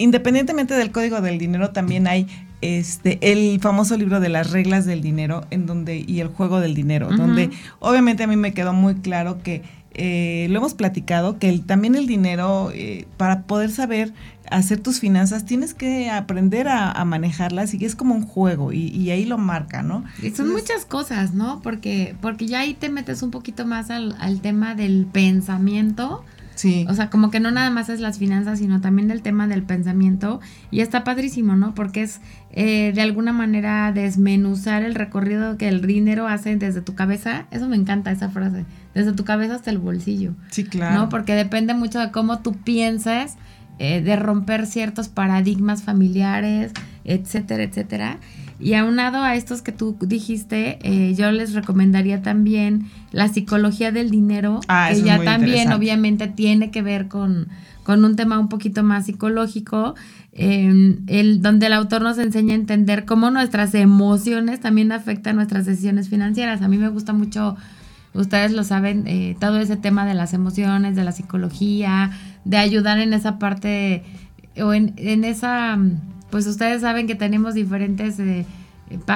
Speaker 1: independientemente del código del dinero, también hay este el famoso libro de las reglas del dinero en donde y el juego del dinero, donde obviamente a mí me quedó muy claro que eh, lo hemos platicado que también el dinero eh, para poder saber hacer tus finanzas tienes que aprender a, manejarlas y es como un juego y, ahí lo marca, ¿no?
Speaker 2: Y son muchas cosas, ¿no? Porque porque ya ahí te metes un poquito más al, al tema del pensamiento
Speaker 1: Sí.
Speaker 2: O sea, como que no nada más es las finanzas, sino también del tema del pensamiento. Y está padrísimo, ¿no? Porque es eh, de alguna manera desmenuzar el recorrido que el dinero hace desde tu cabeza. Eso me encanta, esa frase. Desde tu cabeza hasta el bolsillo.
Speaker 1: Sí, claro.
Speaker 2: ¿No? Porque depende mucho de cómo tú pienses, eh, de romper ciertos paradigmas familiares, etcétera, etcétera. Y aunado a estos que tú dijiste, eh, yo les recomendaría también la psicología del dinero,
Speaker 1: ah,
Speaker 2: que ya también obviamente tiene que ver con, con, un tema un poquito más psicológico, em, el, donde el autor nos enseña a entender cómo nuestras emociones también afectan nuestras decisiones financieras. A mí me gusta mucho, ustedes lo saben, eh, todo ese tema de las emociones, de la psicología, de ayudar en esa parte o en, en esa pues ustedes saben que tenemos diferentes, eh,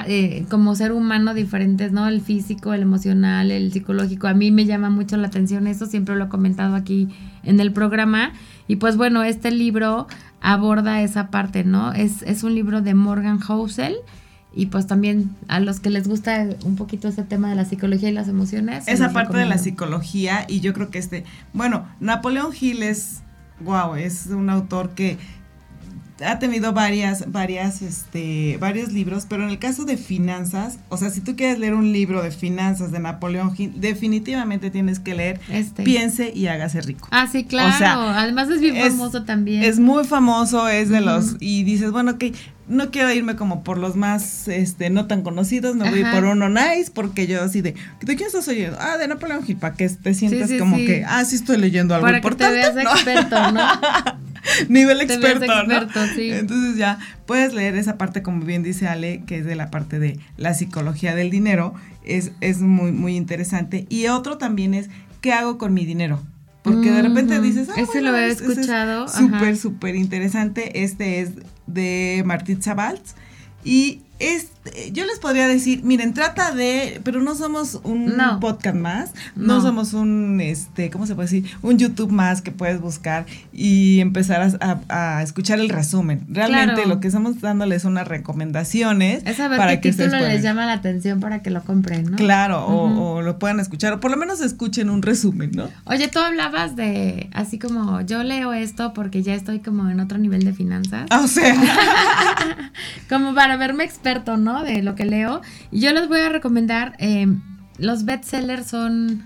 Speaker 2: eh, como ser humano, diferentes, ¿no? El físico, el emocional, el psicológico. A mí me llama mucho la atención eso, siempre lo he comentado aquí en el programa. Y pues bueno, este libro aborda esa parte, ¿no? Es, es un libro de Morgan Housel. Y pues también a los que les gusta un poquito ese tema de la psicología y las emociones.
Speaker 1: Esa parte de la psicología y yo creo que este, bueno, Napoleón Hill es, wow, es un autor que ha tenido varias, varias, este, varios libros, pero en el caso de finanzas, o sea, si tú quieres leer un libro de finanzas de Napoleón Hill, definitivamente tienes que leer
Speaker 2: Este.
Speaker 1: Piense y hágase rico.
Speaker 2: Ah, sí, claro.
Speaker 1: O sea,
Speaker 2: Además es bien
Speaker 1: es-
Speaker 2: famoso también.
Speaker 1: Es muy famoso, es de los, y dices, bueno, ok, no quiero irme como por los más, este, no tan conocidos, me voy por uno nice, porque yo así de, ¿de quién estás oyendo? Ah, de Napoleón Hill, para que te sientas
Speaker 2: sí,
Speaker 1: como
Speaker 2: sí.
Speaker 1: que, ah, sí estoy leyendo algo
Speaker 2: Para que te
Speaker 1: importante.
Speaker 2: veas
Speaker 1: ¿no?
Speaker 2: experto, ¿no?
Speaker 1: Nivel experto, ¿no? Entonces ya puedes leer esa parte, como bien dice Ale, que es de la parte de la psicología del dinero, es, es muy, muy interesante. Y otro también es, ¿qué hago con mi dinero? Porque de repente dices, ah,
Speaker 2: Ese lo había
Speaker 1: es
Speaker 2: escuchado.
Speaker 1: Súper, súper interesante. Este es de Martín Zabalz. Y este, yo les podría decir, miren, trata de, pero no somos un
Speaker 2: No.
Speaker 1: podcast más, no.
Speaker 2: No.
Speaker 1: somos un, este, ¿cómo se puede decir? Un YouTube más que puedes buscar y empezar a, a- a escuchar el resumen. Realmente
Speaker 2: Claro.
Speaker 1: lo que estamos dándoles son unas recomendaciones
Speaker 2: Es saber
Speaker 1: para
Speaker 2: qué
Speaker 1: que
Speaker 2: título les llama la atención para que lo compren, ¿no?
Speaker 1: Claro, o- lo puedan escuchar, o por lo menos escuchen un resumen, ¿no?
Speaker 2: Oye, tú hablabas de, así como, yo leo esto porque ya estoy como en otro nivel de finanzas.
Speaker 1: Ah, O sea,
Speaker 2: como para verme experto, ¿no? De lo que leo. Y yo les voy a recomendar, eh, los bestsellers son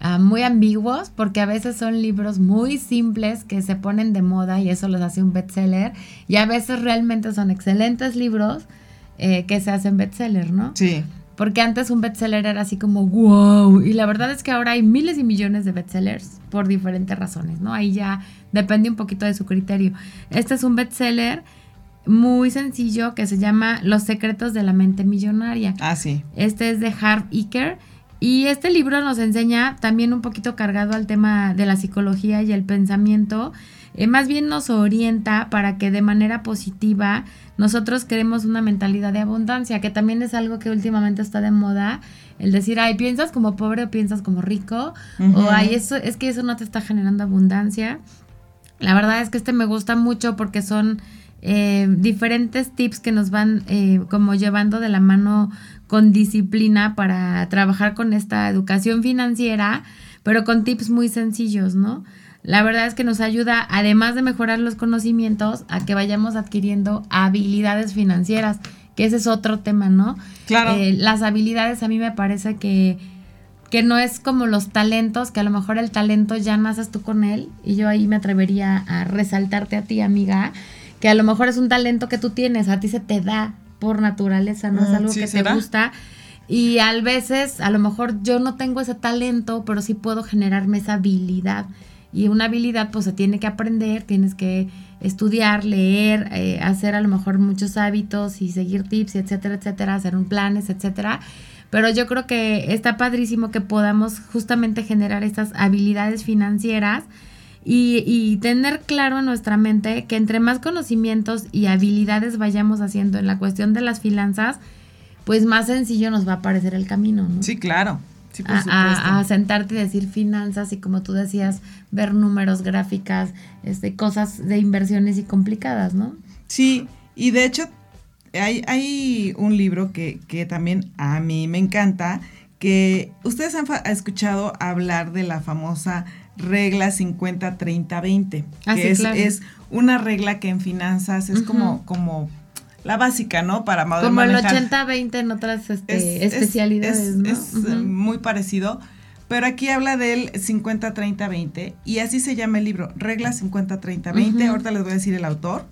Speaker 2: ah, muy ambiguos porque a veces son libros muy simples que se ponen de moda y eso los hace un bestseller. Y a veces realmente son excelentes libros eh, que se hacen bestseller, ¿no?
Speaker 1: sí.
Speaker 2: Porque antes un bestseller era así como wow. Y la verdad es que ahora hay miles y millones de bestsellers por diferentes razones, ¿no? Ahí ya depende un poquito de su criterio. Este es un bestseller muy sencillo que se llama Los secretos de la mente millonaria.
Speaker 1: Ah, sí.
Speaker 2: Este es de Harv Iker. Y este libro nos enseña también un poquito cargado al tema de la psicología y el pensamiento. Eh, más bien nos orienta para que de manera positiva nosotros queremos una mentalidad de abundancia, que también es algo que últimamente está de moda. El decir, ay, piensas como pobre o piensas como rico. O ay, eso, es que eso no te está generando abundancia. La verdad es que este me gusta mucho porque son eh, diferentes tips que nos van eh, como llevando de la mano con disciplina para trabajar con esta educación financiera, pero con tips muy sencillos, ¿no? La verdad es que nos ayuda, además de mejorar los conocimientos, a que vayamos adquiriendo habilidades financieras, que ese es otro tema, ¿no?
Speaker 1: Claro.
Speaker 2: Eh, las habilidades a mí me parece que que no es como los talentos, que a lo mejor el talento ya naces tú con él, y yo ahí me atrevería a resaltarte a ti, amiga, que a lo mejor es un talento que tú tienes, a ti se te da por naturaleza, no es
Speaker 1: Mm,
Speaker 2: algo
Speaker 1: sí,
Speaker 2: que te gusta. Y a veces, a lo mejor yo no tengo ese talento, pero sí puedo generarme esa habilidad. Y una habilidad pues se tiene que aprender, tienes que estudiar, leer, eh, hacer a lo mejor muchos hábitos y seguir tips, etcétera, etcétera, hacer un planes, etcétera. Pero yo creo que está padrísimo que podamos justamente generar estas habilidades financieras y, y tener claro en nuestra mente que entre más conocimientos y habilidades vayamos haciendo en la cuestión de las finanzas, pues más sencillo nos va a parecer el camino, ¿no?
Speaker 1: Sí, claro. Sí, por
Speaker 2: a,
Speaker 1: supuesto.
Speaker 2: a- a sentarte y decir finanzas y como tú decías, ver números, gráficas, este, cosas de inversiones y complicadas, ¿no?
Speaker 1: Sí, y de hecho hay, hay un libro que, que también a mí me encanta, que ustedes han escuchado hablar de la famosa regla 50-30-20,
Speaker 2: Ah,
Speaker 1: que
Speaker 2: sí,
Speaker 1: es,
Speaker 2: claro.
Speaker 1: es una regla que en finanzas es como,
Speaker 2: Ujú.
Speaker 1: como la básica, ¿no? Para
Speaker 2: Como el
Speaker 1: manejar.
Speaker 2: 80-20 en otras este,
Speaker 1: Es- es-
Speaker 2: especialidades,
Speaker 1: es,
Speaker 2: ¿no?
Speaker 1: es,
Speaker 2: Ujú.
Speaker 1: eh, muy parecido. Pero aquí habla del 50-30-20 y así se llama el libro, Regla 50-30-20.
Speaker 2: Ujú.
Speaker 1: Ahorita les voy a decir el autor.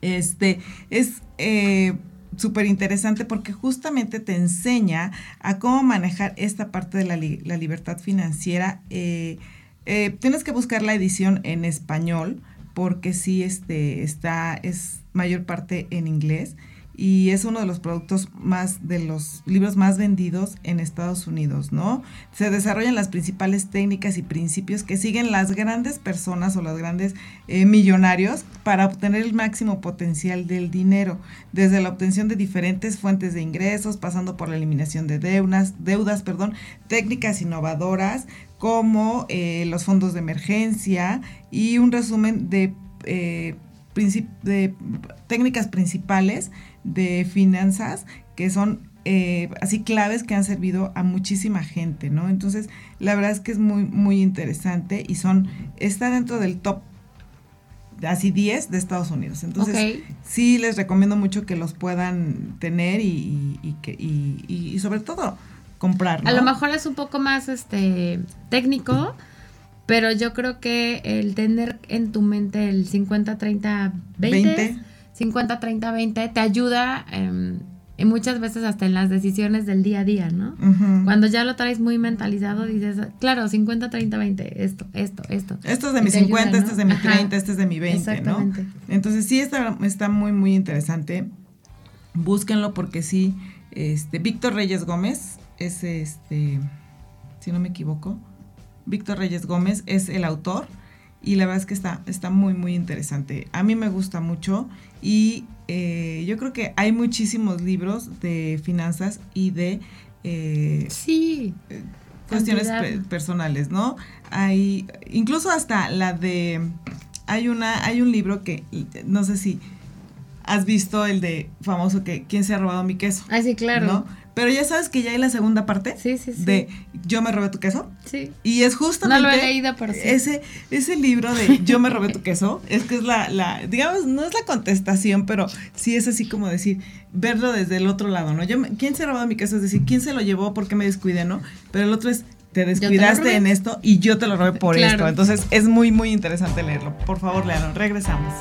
Speaker 1: Este es eh, súper interesante porque justamente te enseña a cómo manejar esta parte de la, la libertad financiera. Eh, eh, tienes que buscar la edición en español porque sí este, está, es mayor parte en inglés y es uno de los productos más, de los libros más vendidos en Estados Unidos, ¿no? Se desarrollan las principales técnicas y principios que siguen las grandes personas o los grandes eh, millonarios para obtener el máximo potencial del dinero, desde la obtención de diferentes fuentes de ingresos, pasando por la eliminación de deudas, deudas, perdón, técnicas innovadoras como eh, los fondos de emergencia y un resumen de, eh, técnicas principales de finanzas que son eh, así claves que han servido a muchísima gente, ¿no? Entonces, la verdad es que es muy, muy interesante y son, está dentro del top así 10 de Estados Unidos. Entonces, sí les recomiendo mucho que los puedan tener y, y- y sobre todo comprar.
Speaker 2: A lo mejor es un poco más este técnico, pero yo creo que el tener en tu mente el 50 30 20,
Speaker 1: 20.
Speaker 2: 50 30 20 te ayuda y muchas veces hasta en las decisiones del día a día, ¿no?
Speaker 1: Ujú.
Speaker 2: Cuando ya lo traes muy mentalizado dices, claro, 50 30 20, esto, esto, esto.
Speaker 1: Esto es de mi
Speaker 2: te ayuda,
Speaker 1: 50,
Speaker 2: ¿no?
Speaker 1: este es de mi
Speaker 2: Ajá.
Speaker 1: 30, este es de mi 20, ¿no?
Speaker 2: Exactamente.
Speaker 1: Entonces sí está, está muy, muy interesante. Búsquenlo porque sí, este, Víctor Reyes Gómez es este, si no me equivoco, Víctor Reyes Gómez es el autor y la verdad es que está, está muy, muy interesante. A mí me gusta mucho y eh, yo creo que hay muchísimos libros de finanzas y de... eh,
Speaker 2: Sí.
Speaker 1: cuestiones pe- personales, ¿no? Hay incluso hasta la de hay una hay un libro que no sé si has visto el de famoso que quién se ha robado mi queso,
Speaker 2: Ah, sí, claro.
Speaker 1: ¿no? Pero ya sabes que ya hay la segunda parte
Speaker 2: Sí, sí, sí.
Speaker 1: de yo me robé tu queso
Speaker 2: Sí.
Speaker 1: y es justamente
Speaker 2: No lo he leído, pero sí.
Speaker 1: ese ese libro de yo me robé tu queso es que es la la digamos no es la contestación, pero sí es así como decir verlo desde el otro lado, ¿no? Yo me- quién se robado mi queso es decir, quién se lo llevó, por qué me descuidé, ¿no? Pero el otro es te descuidaste en esto y yo te lo robé por
Speaker 2: Claro.
Speaker 1: esto. Entonces es muy muy interesante leerlo. Por favor, léalo. Regresamos.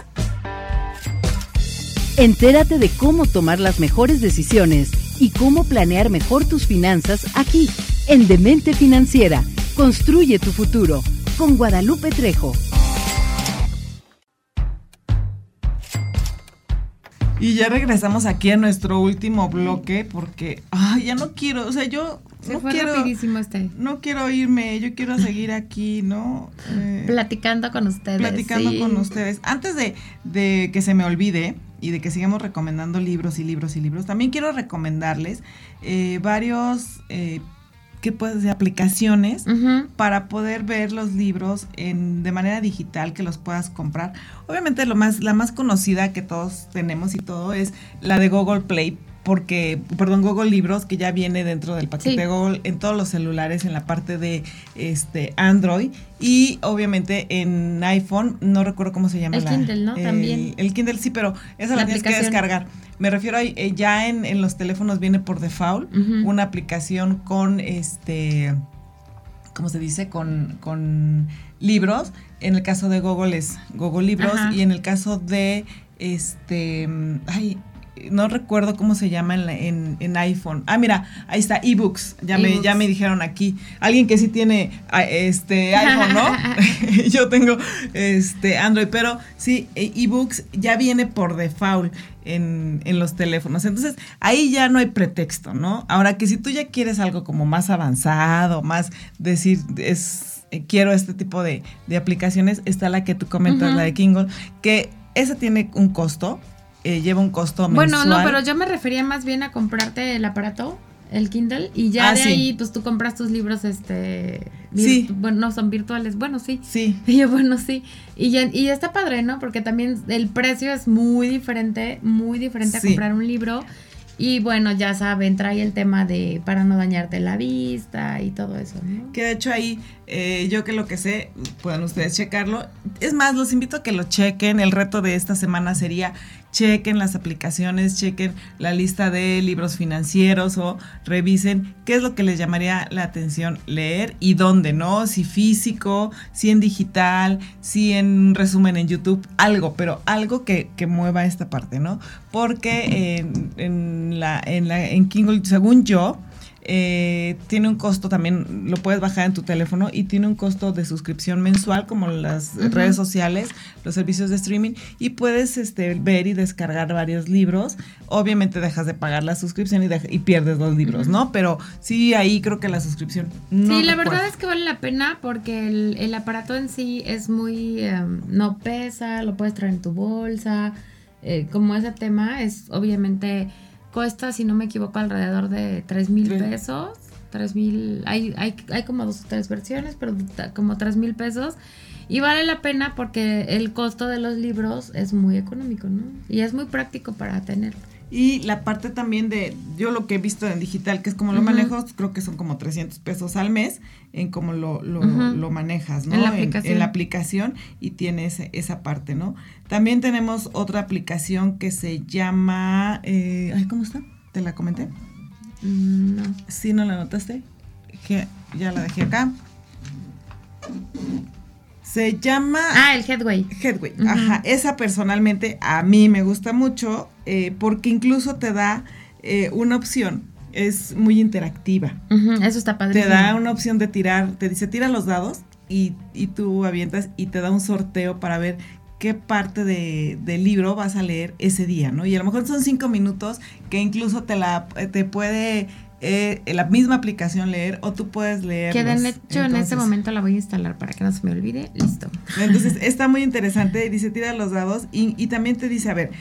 Speaker 3: Entérate de cómo tomar las mejores decisiones y cómo planear mejor tus finanzas aquí, en Demente Financiera. Construye tu futuro con Guadalupe Trejo.
Speaker 1: Y ya regresamos aquí a nuestro último bloque porque ay, ya no quiero, o sea, yo
Speaker 2: Se
Speaker 1: no
Speaker 2: fue
Speaker 1: quiero
Speaker 2: rapidísimo este.
Speaker 1: no quiero irme, yo quiero seguir aquí, ¿no? Eh,
Speaker 2: Platicando con ustedes.
Speaker 1: platicando
Speaker 2: sí.
Speaker 1: con ustedes. Antes de, de que se me olvide y de que sigamos recomendando libros y libros y libros, también quiero recomendarles eh, varios, eh, ¿qué puedes decir? Aplicaciones para poder ver los libros en, de manera digital que los puedas comprar. Obviamente lo más, la más conocida que todos tenemos y todo es la de Google Play. Porque, perdón, Google Libros, que ya viene dentro del paquete
Speaker 2: Sí.
Speaker 1: de Google en todos los celulares, en la parte de este Android y obviamente en iPhone, no recuerdo cómo se llama.
Speaker 2: El
Speaker 1: la-
Speaker 2: Kindle, ¿no?
Speaker 1: el-
Speaker 2: También.
Speaker 1: El Kindle sí, pero esa la,
Speaker 2: La
Speaker 1: tienes que descargar. Me refiero a eh, ya en, en los teléfonos viene por default una aplicación con este ¿cómo se dice? Con, con libros. En el caso de Google es Google Libros
Speaker 2: Ajá.
Speaker 1: y en el caso de este, ay, no recuerdo cómo se llama en, en, en iPhone. Ah, mira, ahí está, ebooks. Ya me, ya me dijeron aquí. Alguien que sí tiene ah, este iPhone, ¿no? Yo tengo este Android, pero sí, e- ebooks ya viene por default en, en los teléfonos. Entonces, ahí ya no hay pretexto, ¿no? Ahora que si tú ya quieres algo como más avanzado, más decir, es eh, quiero este tipo de, de aplicaciones, está la que tú comentas, la de Kindle, que esa tiene un costo, eh, lleva un costo mensual.
Speaker 2: Bueno, no, pero yo me refería más bien a comprarte el aparato, el Kindle, y ya
Speaker 1: Ah,
Speaker 2: de
Speaker 1: sí.
Speaker 2: ahí, pues tú compras tus libros, este,
Speaker 1: Sí.
Speaker 2: bueno, no son virtuales, bueno, sí.
Speaker 1: Sí,
Speaker 2: Y yo, bueno, sí. Y, ya- y está padre, ¿no? Porque también el precio es muy diferente, muy diferente a comprar un libro. Y bueno, ya saben, trae el tema de para no dañarte la vista y todo eso, ¿no?
Speaker 1: Que de hecho ahí, eh, yo que lo que sé, pueden ustedes checarlo. Es más, los invito a que lo chequen. El reto de esta semana sería chequen las aplicaciones, chequen la lista de libros financieros o revisen qué es lo que les llamaría la atención leer y dónde, ¿no? Si físico, si en digital, si en resumen en YouTube, algo, pero algo que, que mueva esta parte, ¿no? Porque en, en la, en, la, en Kindle, según yo, eh, tiene un costo también, lo puedes bajar en tu teléfono y tiene un costo de suscripción mensual como las redes sociales, los servicios de streaming y puedes este, ver y descargar varios libros. Obviamente dejas de pagar la suscripción y, pierdes los libros, ¿no? Pero sí, ahí creo que la suscripción... No
Speaker 2: sí, la
Speaker 1: recuerdo.
Speaker 2: verdad es que vale la pena porque el, el aparato en sí es muy... em, no pesa, lo puedes traer en tu bolsa. eh, como ese tema es obviamente... Cuesta, si no me equivoco, alrededor de 3 mil pesos. 3 mil... Hay, hay, hay como dos o tres versiones, pero como 3 mil pesos. Y vale la pena porque el costo de los libros es muy económico, ¿no? Y es muy práctico para tenerlo.
Speaker 1: Y la parte también de, yo lo que he visto en digital, que es como lo manejo, creo que son como 300 pesos al mes en cómo lo, lo, lo manejas, ¿no?
Speaker 2: En la aplicación.
Speaker 1: En, la aplicación y tienes esa parte, ¿no? También tenemos otra aplicación que se llama, eh. ¿Te la comenté?
Speaker 2: Mm, No.
Speaker 1: ¿Sí no la notaste? Que ya la dejé acá. Se llama...
Speaker 2: Ah, el Headway.
Speaker 1: Headway, ajá. Esa personalmente a mí me gusta mucho eh, porque incluso te da eh, una opción. Es muy interactiva.
Speaker 2: Eso está padre.
Speaker 1: Te da una opción de tirar, te dice tira los dados y, y tú avientas y te da un sorteo para ver qué parte de, del libro vas a leer ese día, ¿no? Y a lo mejor son cinco minutos que incluso te la te puede eh, la misma aplicación leer o tú puedes leer.
Speaker 2: Que de hecho en este momento la voy a instalar para que no se me olvide. Listo.
Speaker 1: Entonces está muy interesante, dice tira los dados y, y también te dice, a ver,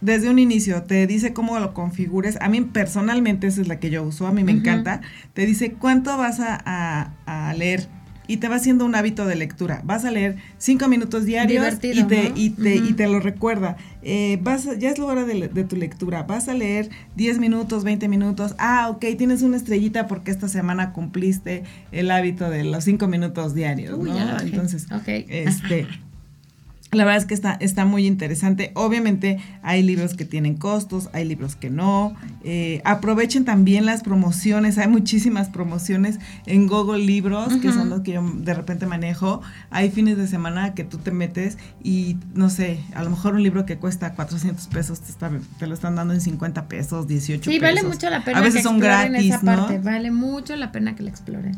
Speaker 1: desde un inicio te dice cómo lo configures. A mí personalmente esa es la que yo uso, a mí me encanta. Te dice cuánto vas a, a- a leer y te va haciendo un hábito de lectura. Vas a leer cinco minutos diarios
Speaker 2: Divertido,
Speaker 1: y, te,
Speaker 2: ¿no?
Speaker 1: y, te, y te lo recuerda. Eh, vas a- ya es la hora de, de tu lectura. Vas a leer 10 minutos, 20 minutos. Ah, ok, tienes una estrellita porque esta semana cumpliste el hábito de los cinco minutos diarios.
Speaker 2: Uy,
Speaker 1: ¿no?
Speaker 2: ya.
Speaker 1: Entonces, este, la verdad es que está, está muy interesante. Obviamente hay libros que tienen costos, hay libros que no. Eh, aprovechen también las promociones. Hay muchísimas promociones en Google Libros, que son los que yo de repente manejo. Hay fines de semana que tú te metes y, no sé, a lo mejor un libro que cuesta 400 pesos te, está- te lo están dando en 50 pesos, 18
Speaker 2: Sí,
Speaker 1: pesos.
Speaker 2: vale mucho la pena
Speaker 1: A veces
Speaker 2: que
Speaker 1: son gratis,
Speaker 2: esa
Speaker 1: ¿no?
Speaker 2: parte. Vale mucho la pena que la exploren.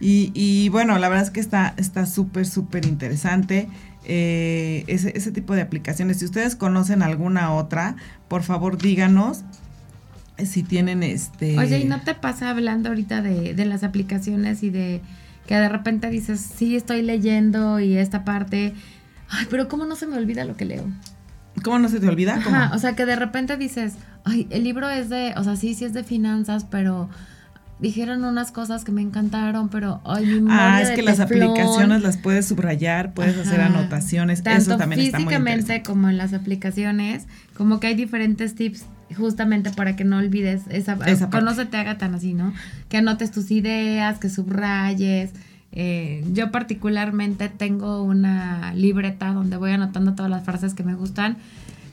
Speaker 1: Y, y bueno, la verdad es que está está súper, súper interesante eh, ese, ese tipo de aplicaciones. Si ustedes conocen alguna otra, por favor díganos si tienen este...
Speaker 2: Oye, ¿y no te pasa hablando ahorita de, de las aplicaciones y de que de repente dices, sí, estoy leyendo y esta parte, ay, pero ¿cómo no se me olvida lo que leo?
Speaker 1: ¿Cómo no se te olvida?
Speaker 2: O sea, que de repente dices, ay, el libro es de, o sea, sí, sí es de finanzas, pero dijeron unas cosas que me encantaron, pero, ay, mi memoria
Speaker 1: Ah, es
Speaker 2: de
Speaker 1: que las
Speaker 2: teflón".
Speaker 1: aplicaciones las puedes subrayar, puedes hacer anotaciones,
Speaker 2: Tanto
Speaker 1: eso también está muy
Speaker 2: físicamente como en las aplicaciones, como que hay diferentes tips justamente para que no olvides esa,
Speaker 1: Esa
Speaker 2: que no se te haga tan así, ¿no? Que anotes tus ideas, que subrayes. Eh, yo particularmente tengo una libreta donde voy anotando todas las frases que me gustan.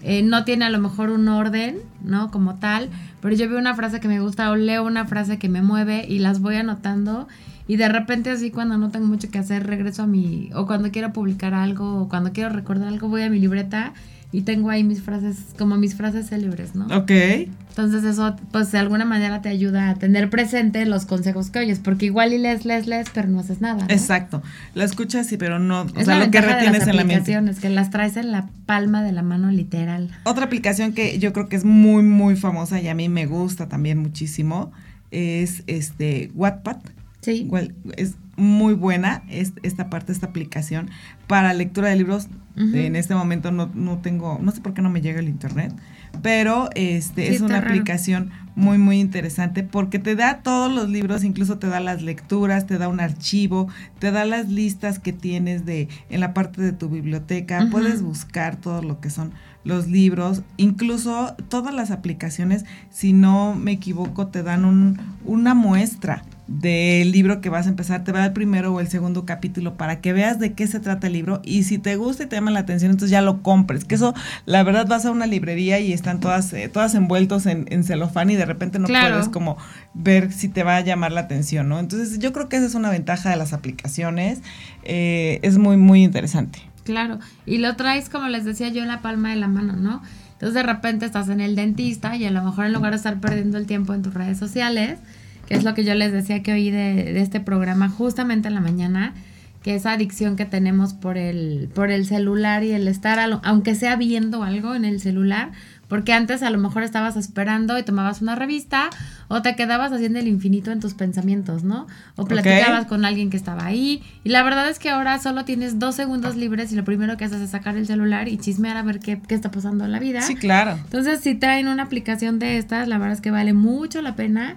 Speaker 2: Eh, no tiene a lo mejor un orden, ¿no? Como tal, pero yo veo una frase que me gusta o leo una frase que me mueve y las voy anotando y de repente así cuando no tengo mucho que hacer regreso a mi, o cuando quiero publicar algo o cuando quiero recordar algo voy a mi libreta y tengo ahí mis frases, como mis frases célebres, ¿no?
Speaker 1: Ok,
Speaker 2: Entonces eso pues de alguna manera te ayuda a tener presente los consejos que oyes, porque igual y lees, lees, lees, pero no haces nada. ¿no?
Speaker 1: exacto. La escuchas sí, pero no, o
Speaker 2: Es
Speaker 1: sea,
Speaker 2: la
Speaker 1: lo que
Speaker 2: ventaja de
Speaker 1: retienes
Speaker 2: las
Speaker 1: en la mente.
Speaker 2: que las traes en la palma de la mano literal.
Speaker 1: Otra aplicación que yo creo que es muy, muy famosa y a mí me gusta también muchísimo es este Wattpad.
Speaker 2: Sí.
Speaker 1: Igual, es muy buena es, esta parte, esta aplicación para lectura de libros. En este momento no, no tengo, no sé por qué no me llega el internet, pero este
Speaker 2: Sí,
Speaker 1: es una
Speaker 2: raro.
Speaker 1: aplicación muy, muy interesante porque te da todos los libros, incluso te da las lecturas, te da un archivo, te da las listas que tienes de en la parte de tu biblioteca, puedes buscar todo lo que son los libros, incluso todas las aplicaciones, si no me equivoco, te dan un, una muestra del libro que vas a empezar, te va el primero o el segundo capítulo para que veas de qué se trata el libro y si te gusta y te llama la atención, entonces ya lo compres, que eso, la verdad, vas a una librería y están todas, eh, todas envueltos en, en celofán y de repente no
Speaker 2: Claro.
Speaker 1: puedes como ver si te va a llamar la atención, ¿no? Entonces yo creo que esa es una ventaja de las aplicaciones, eh, es muy, muy interesante.
Speaker 2: Claro, y lo traes, como les decía yo, en la palma de la mano, ¿no? Entonces de repente estás en el dentista y a lo mejor en lugar de estar perdiendo el tiempo en tus redes sociales, que es lo que yo les decía que oí de, de este programa justamente en la mañana, que esa adicción que tenemos por el, por el celular y el estar, lo- aunque sea viendo algo en el celular, porque antes a lo mejor estabas esperando y tomabas una revista o te quedabas haciendo el infinito en tus pensamientos, ¿no? O platicabas con alguien que estaba ahí. Y la verdad es que ahora solo tienes dos segundos libres y lo primero que haces es sacar el celular y chismear a ver qué, qué está pasando en la vida.
Speaker 1: Sí, claro.
Speaker 2: Entonces, si traen una aplicación de estas, la verdad es que vale mucho la pena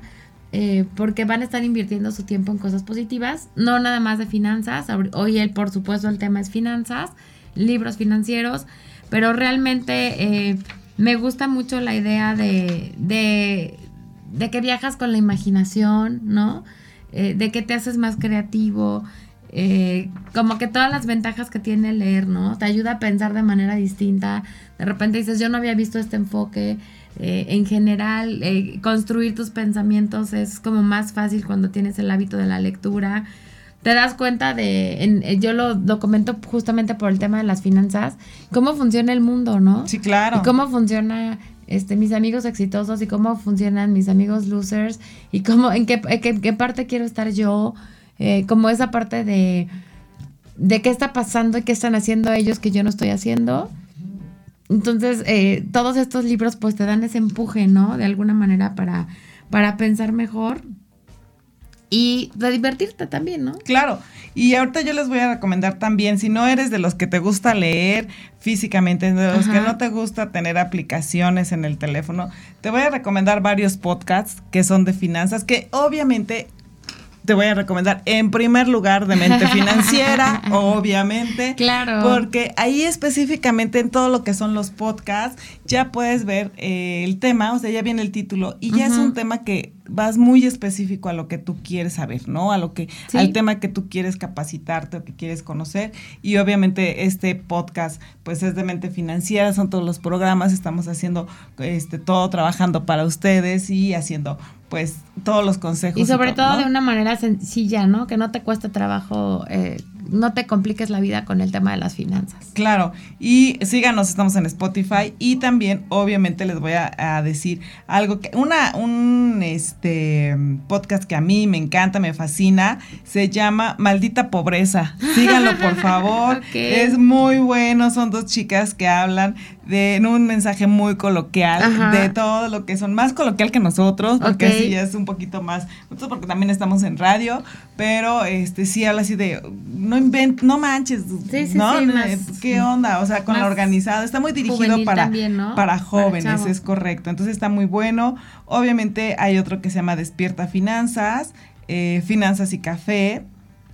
Speaker 2: eh, porque van a estar invirtiendo su tiempo en cosas positivas, no nada más de finanzas. Hoy, el, por supuesto, el tema es finanzas, libros financieros, pero realmente eh, me gusta mucho la idea de, de, de que viajas con la imaginación, ¿no? Eh, de que te haces más creativo, eh, como que todas las ventajas que tiene leer, ¿no? Te ayuda a pensar de manera distinta. De repente dices, yo no había visto este enfoque. Eh, en general, construir tus pensamientos es como más fácil cuando tienes el hábito de la lectura. Te das cuenta de, yo lo, lo comento justamente por el tema de las finanzas, cómo funciona el mundo, ¿no?
Speaker 1: Sí, claro.
Speaker 2: Y cómo funciona este, mis amigos exitosos y cómo funcionan mis amigos losers y cómo, en qué, qué, parte quiero estar yo, eh, como esa parte de, de qué está pasando y qué están haciendo ellos que yo no estoy haciendo. Entonces, eh, todos estos libros pues te dan ese empuje, ¿no? De alguna manera para, para pensar mejor y de divertirte también, ¿no?
Speaker 1: Claro. Y ahorita yo les voy a recomendar también, si no eres de los que te gusta leer físicamente, de los que no te gusta tener aplicaciones en el teléfono, te voy a recomendar varios podcasts que son de finanzas, que obviamente te voy a recomendar en primer lugar de mente financiera, obviamente.
Speaker 2: Claro.
Speaker 1: Porque ahí específicamente en todo lo que son los podcasts, ya puedes ver eh, el tema, o sea, ya viene el título, y ya es un tema que vas muy específico a lo que tú quieres saber, ¿no? A lo que, al tema que tú quieres capacitarte o que quieres conocer. Y obviamente este podcast, pues es de mente financiera, son todos los programas, estamos haciendo este todo trabajando para ustedes y haciendo pues todos los consejos.
Speaker 2: Y sobre todo, de una manera sencilla, ¿no? Que no te cueste trabajo eh, no te compliques la vida con el tema de las finanzas.
Speaker 1: Claro, y síganos, estamos en Spotify y también obviamente les voy a, decir algo que una un este podcast que a mí me encanta, me fascina, se llama Maldita Pobreza. Síganlo por favor. Es muy bueno, son dos chicas que hablan de en un mensaje muy coloquial de todo lo que son más coloquial que nosotros, porque así es un poquito más, porque también estamos en radio, pero este sí habla así de no invent, no manches, ¿no? ¿Qué onda? O sea, con la organizada, está muy dirigido para para jóvenes, es correcto. Entonces está muy bueno. Obviamente hay otro que se llama Despierta Finanzas, eh, Finanzas y Café,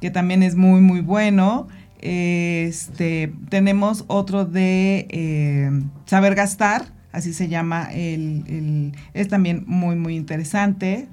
Speaker 1: que también es muy muy bueno. Este, tenemos otro de eh, Saber Gastar, así se llama, el, es también muy, muy interesante.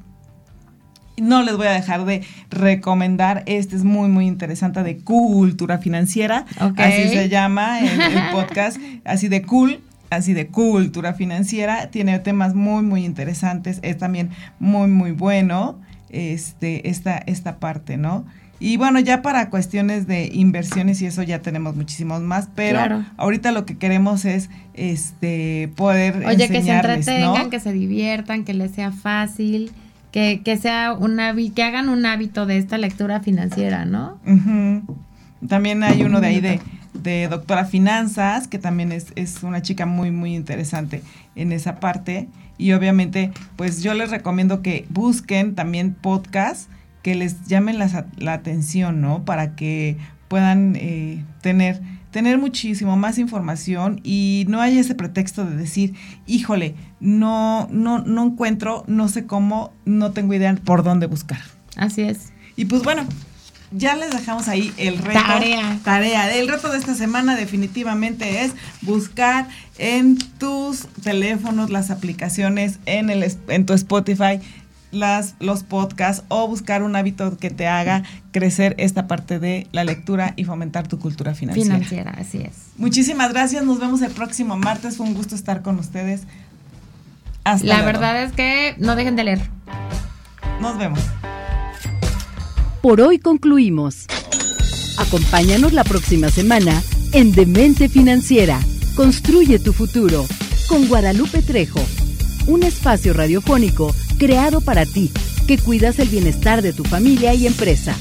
Speaker 1: No les voy a dejar de recomendar, este es muy, muy interesante, de Cultura Financiera, así se llama el, podcast, así de cool, así de cultura financiera, tiene temas muy, muy interesantes, es también muy, muy bueno este, esta, esta parte, ¿no? Y bueno, ya para cuestiones de inversiones y eso ya tenemos muchísimos más, pero ahorita lo que queremos es este poder
Speaker 2: Oye, que se entretengan, que se diviertan, que les sea fácil, que, que sea un que hagan un hábito de esta lectura financiera, ¿no?
Speaker 1: También hay uno de ahí de, de Doctora Finanzas, que también es, es una chica muy, muy interesante en esa parte. Y obviamente, pues yo les recomiendo que busquen también podcasts que les llamen la, la atención, ¿no? Para que puedan eh, tener, tener muchísimo más información y no haya ese pretexto de decir, híjole, no, no, no encuentro, no sé cómo, no tengo idea por dónde buscar.
Speaker 2: Así es.
Speaker 1: Y pues bueno, ya les dejamos ahí el reto.
Speaker 2: Tarea.
Speaker 1: Tarea. El reto de esta semana definitivamente es buscar en tus teléfonos las aplicaciones, en, el, en tu Spotify, las, los podcasts o buscar un hábito que te haga crecer esta parte de la lectura y fomentar tu cultura financiera.
Speaker 2: Financiera, así es.
Speaker 1: Muchísimas gracias, nos vemos el próximo martes, fue un gusto estar con ustedes.
Speaker 2: Hasta la verdad es que no dejen de leer.
Speaker 1: Nos vemos.
Speaker 3: Por hoy concluimos. Acompáñanos la próxima semana en Demente Financiera. Construye tu futuro con Guadalupe Trejo, un espacio radiofónico creado para ti, que cuidas el bienestar de tu familia y empresa.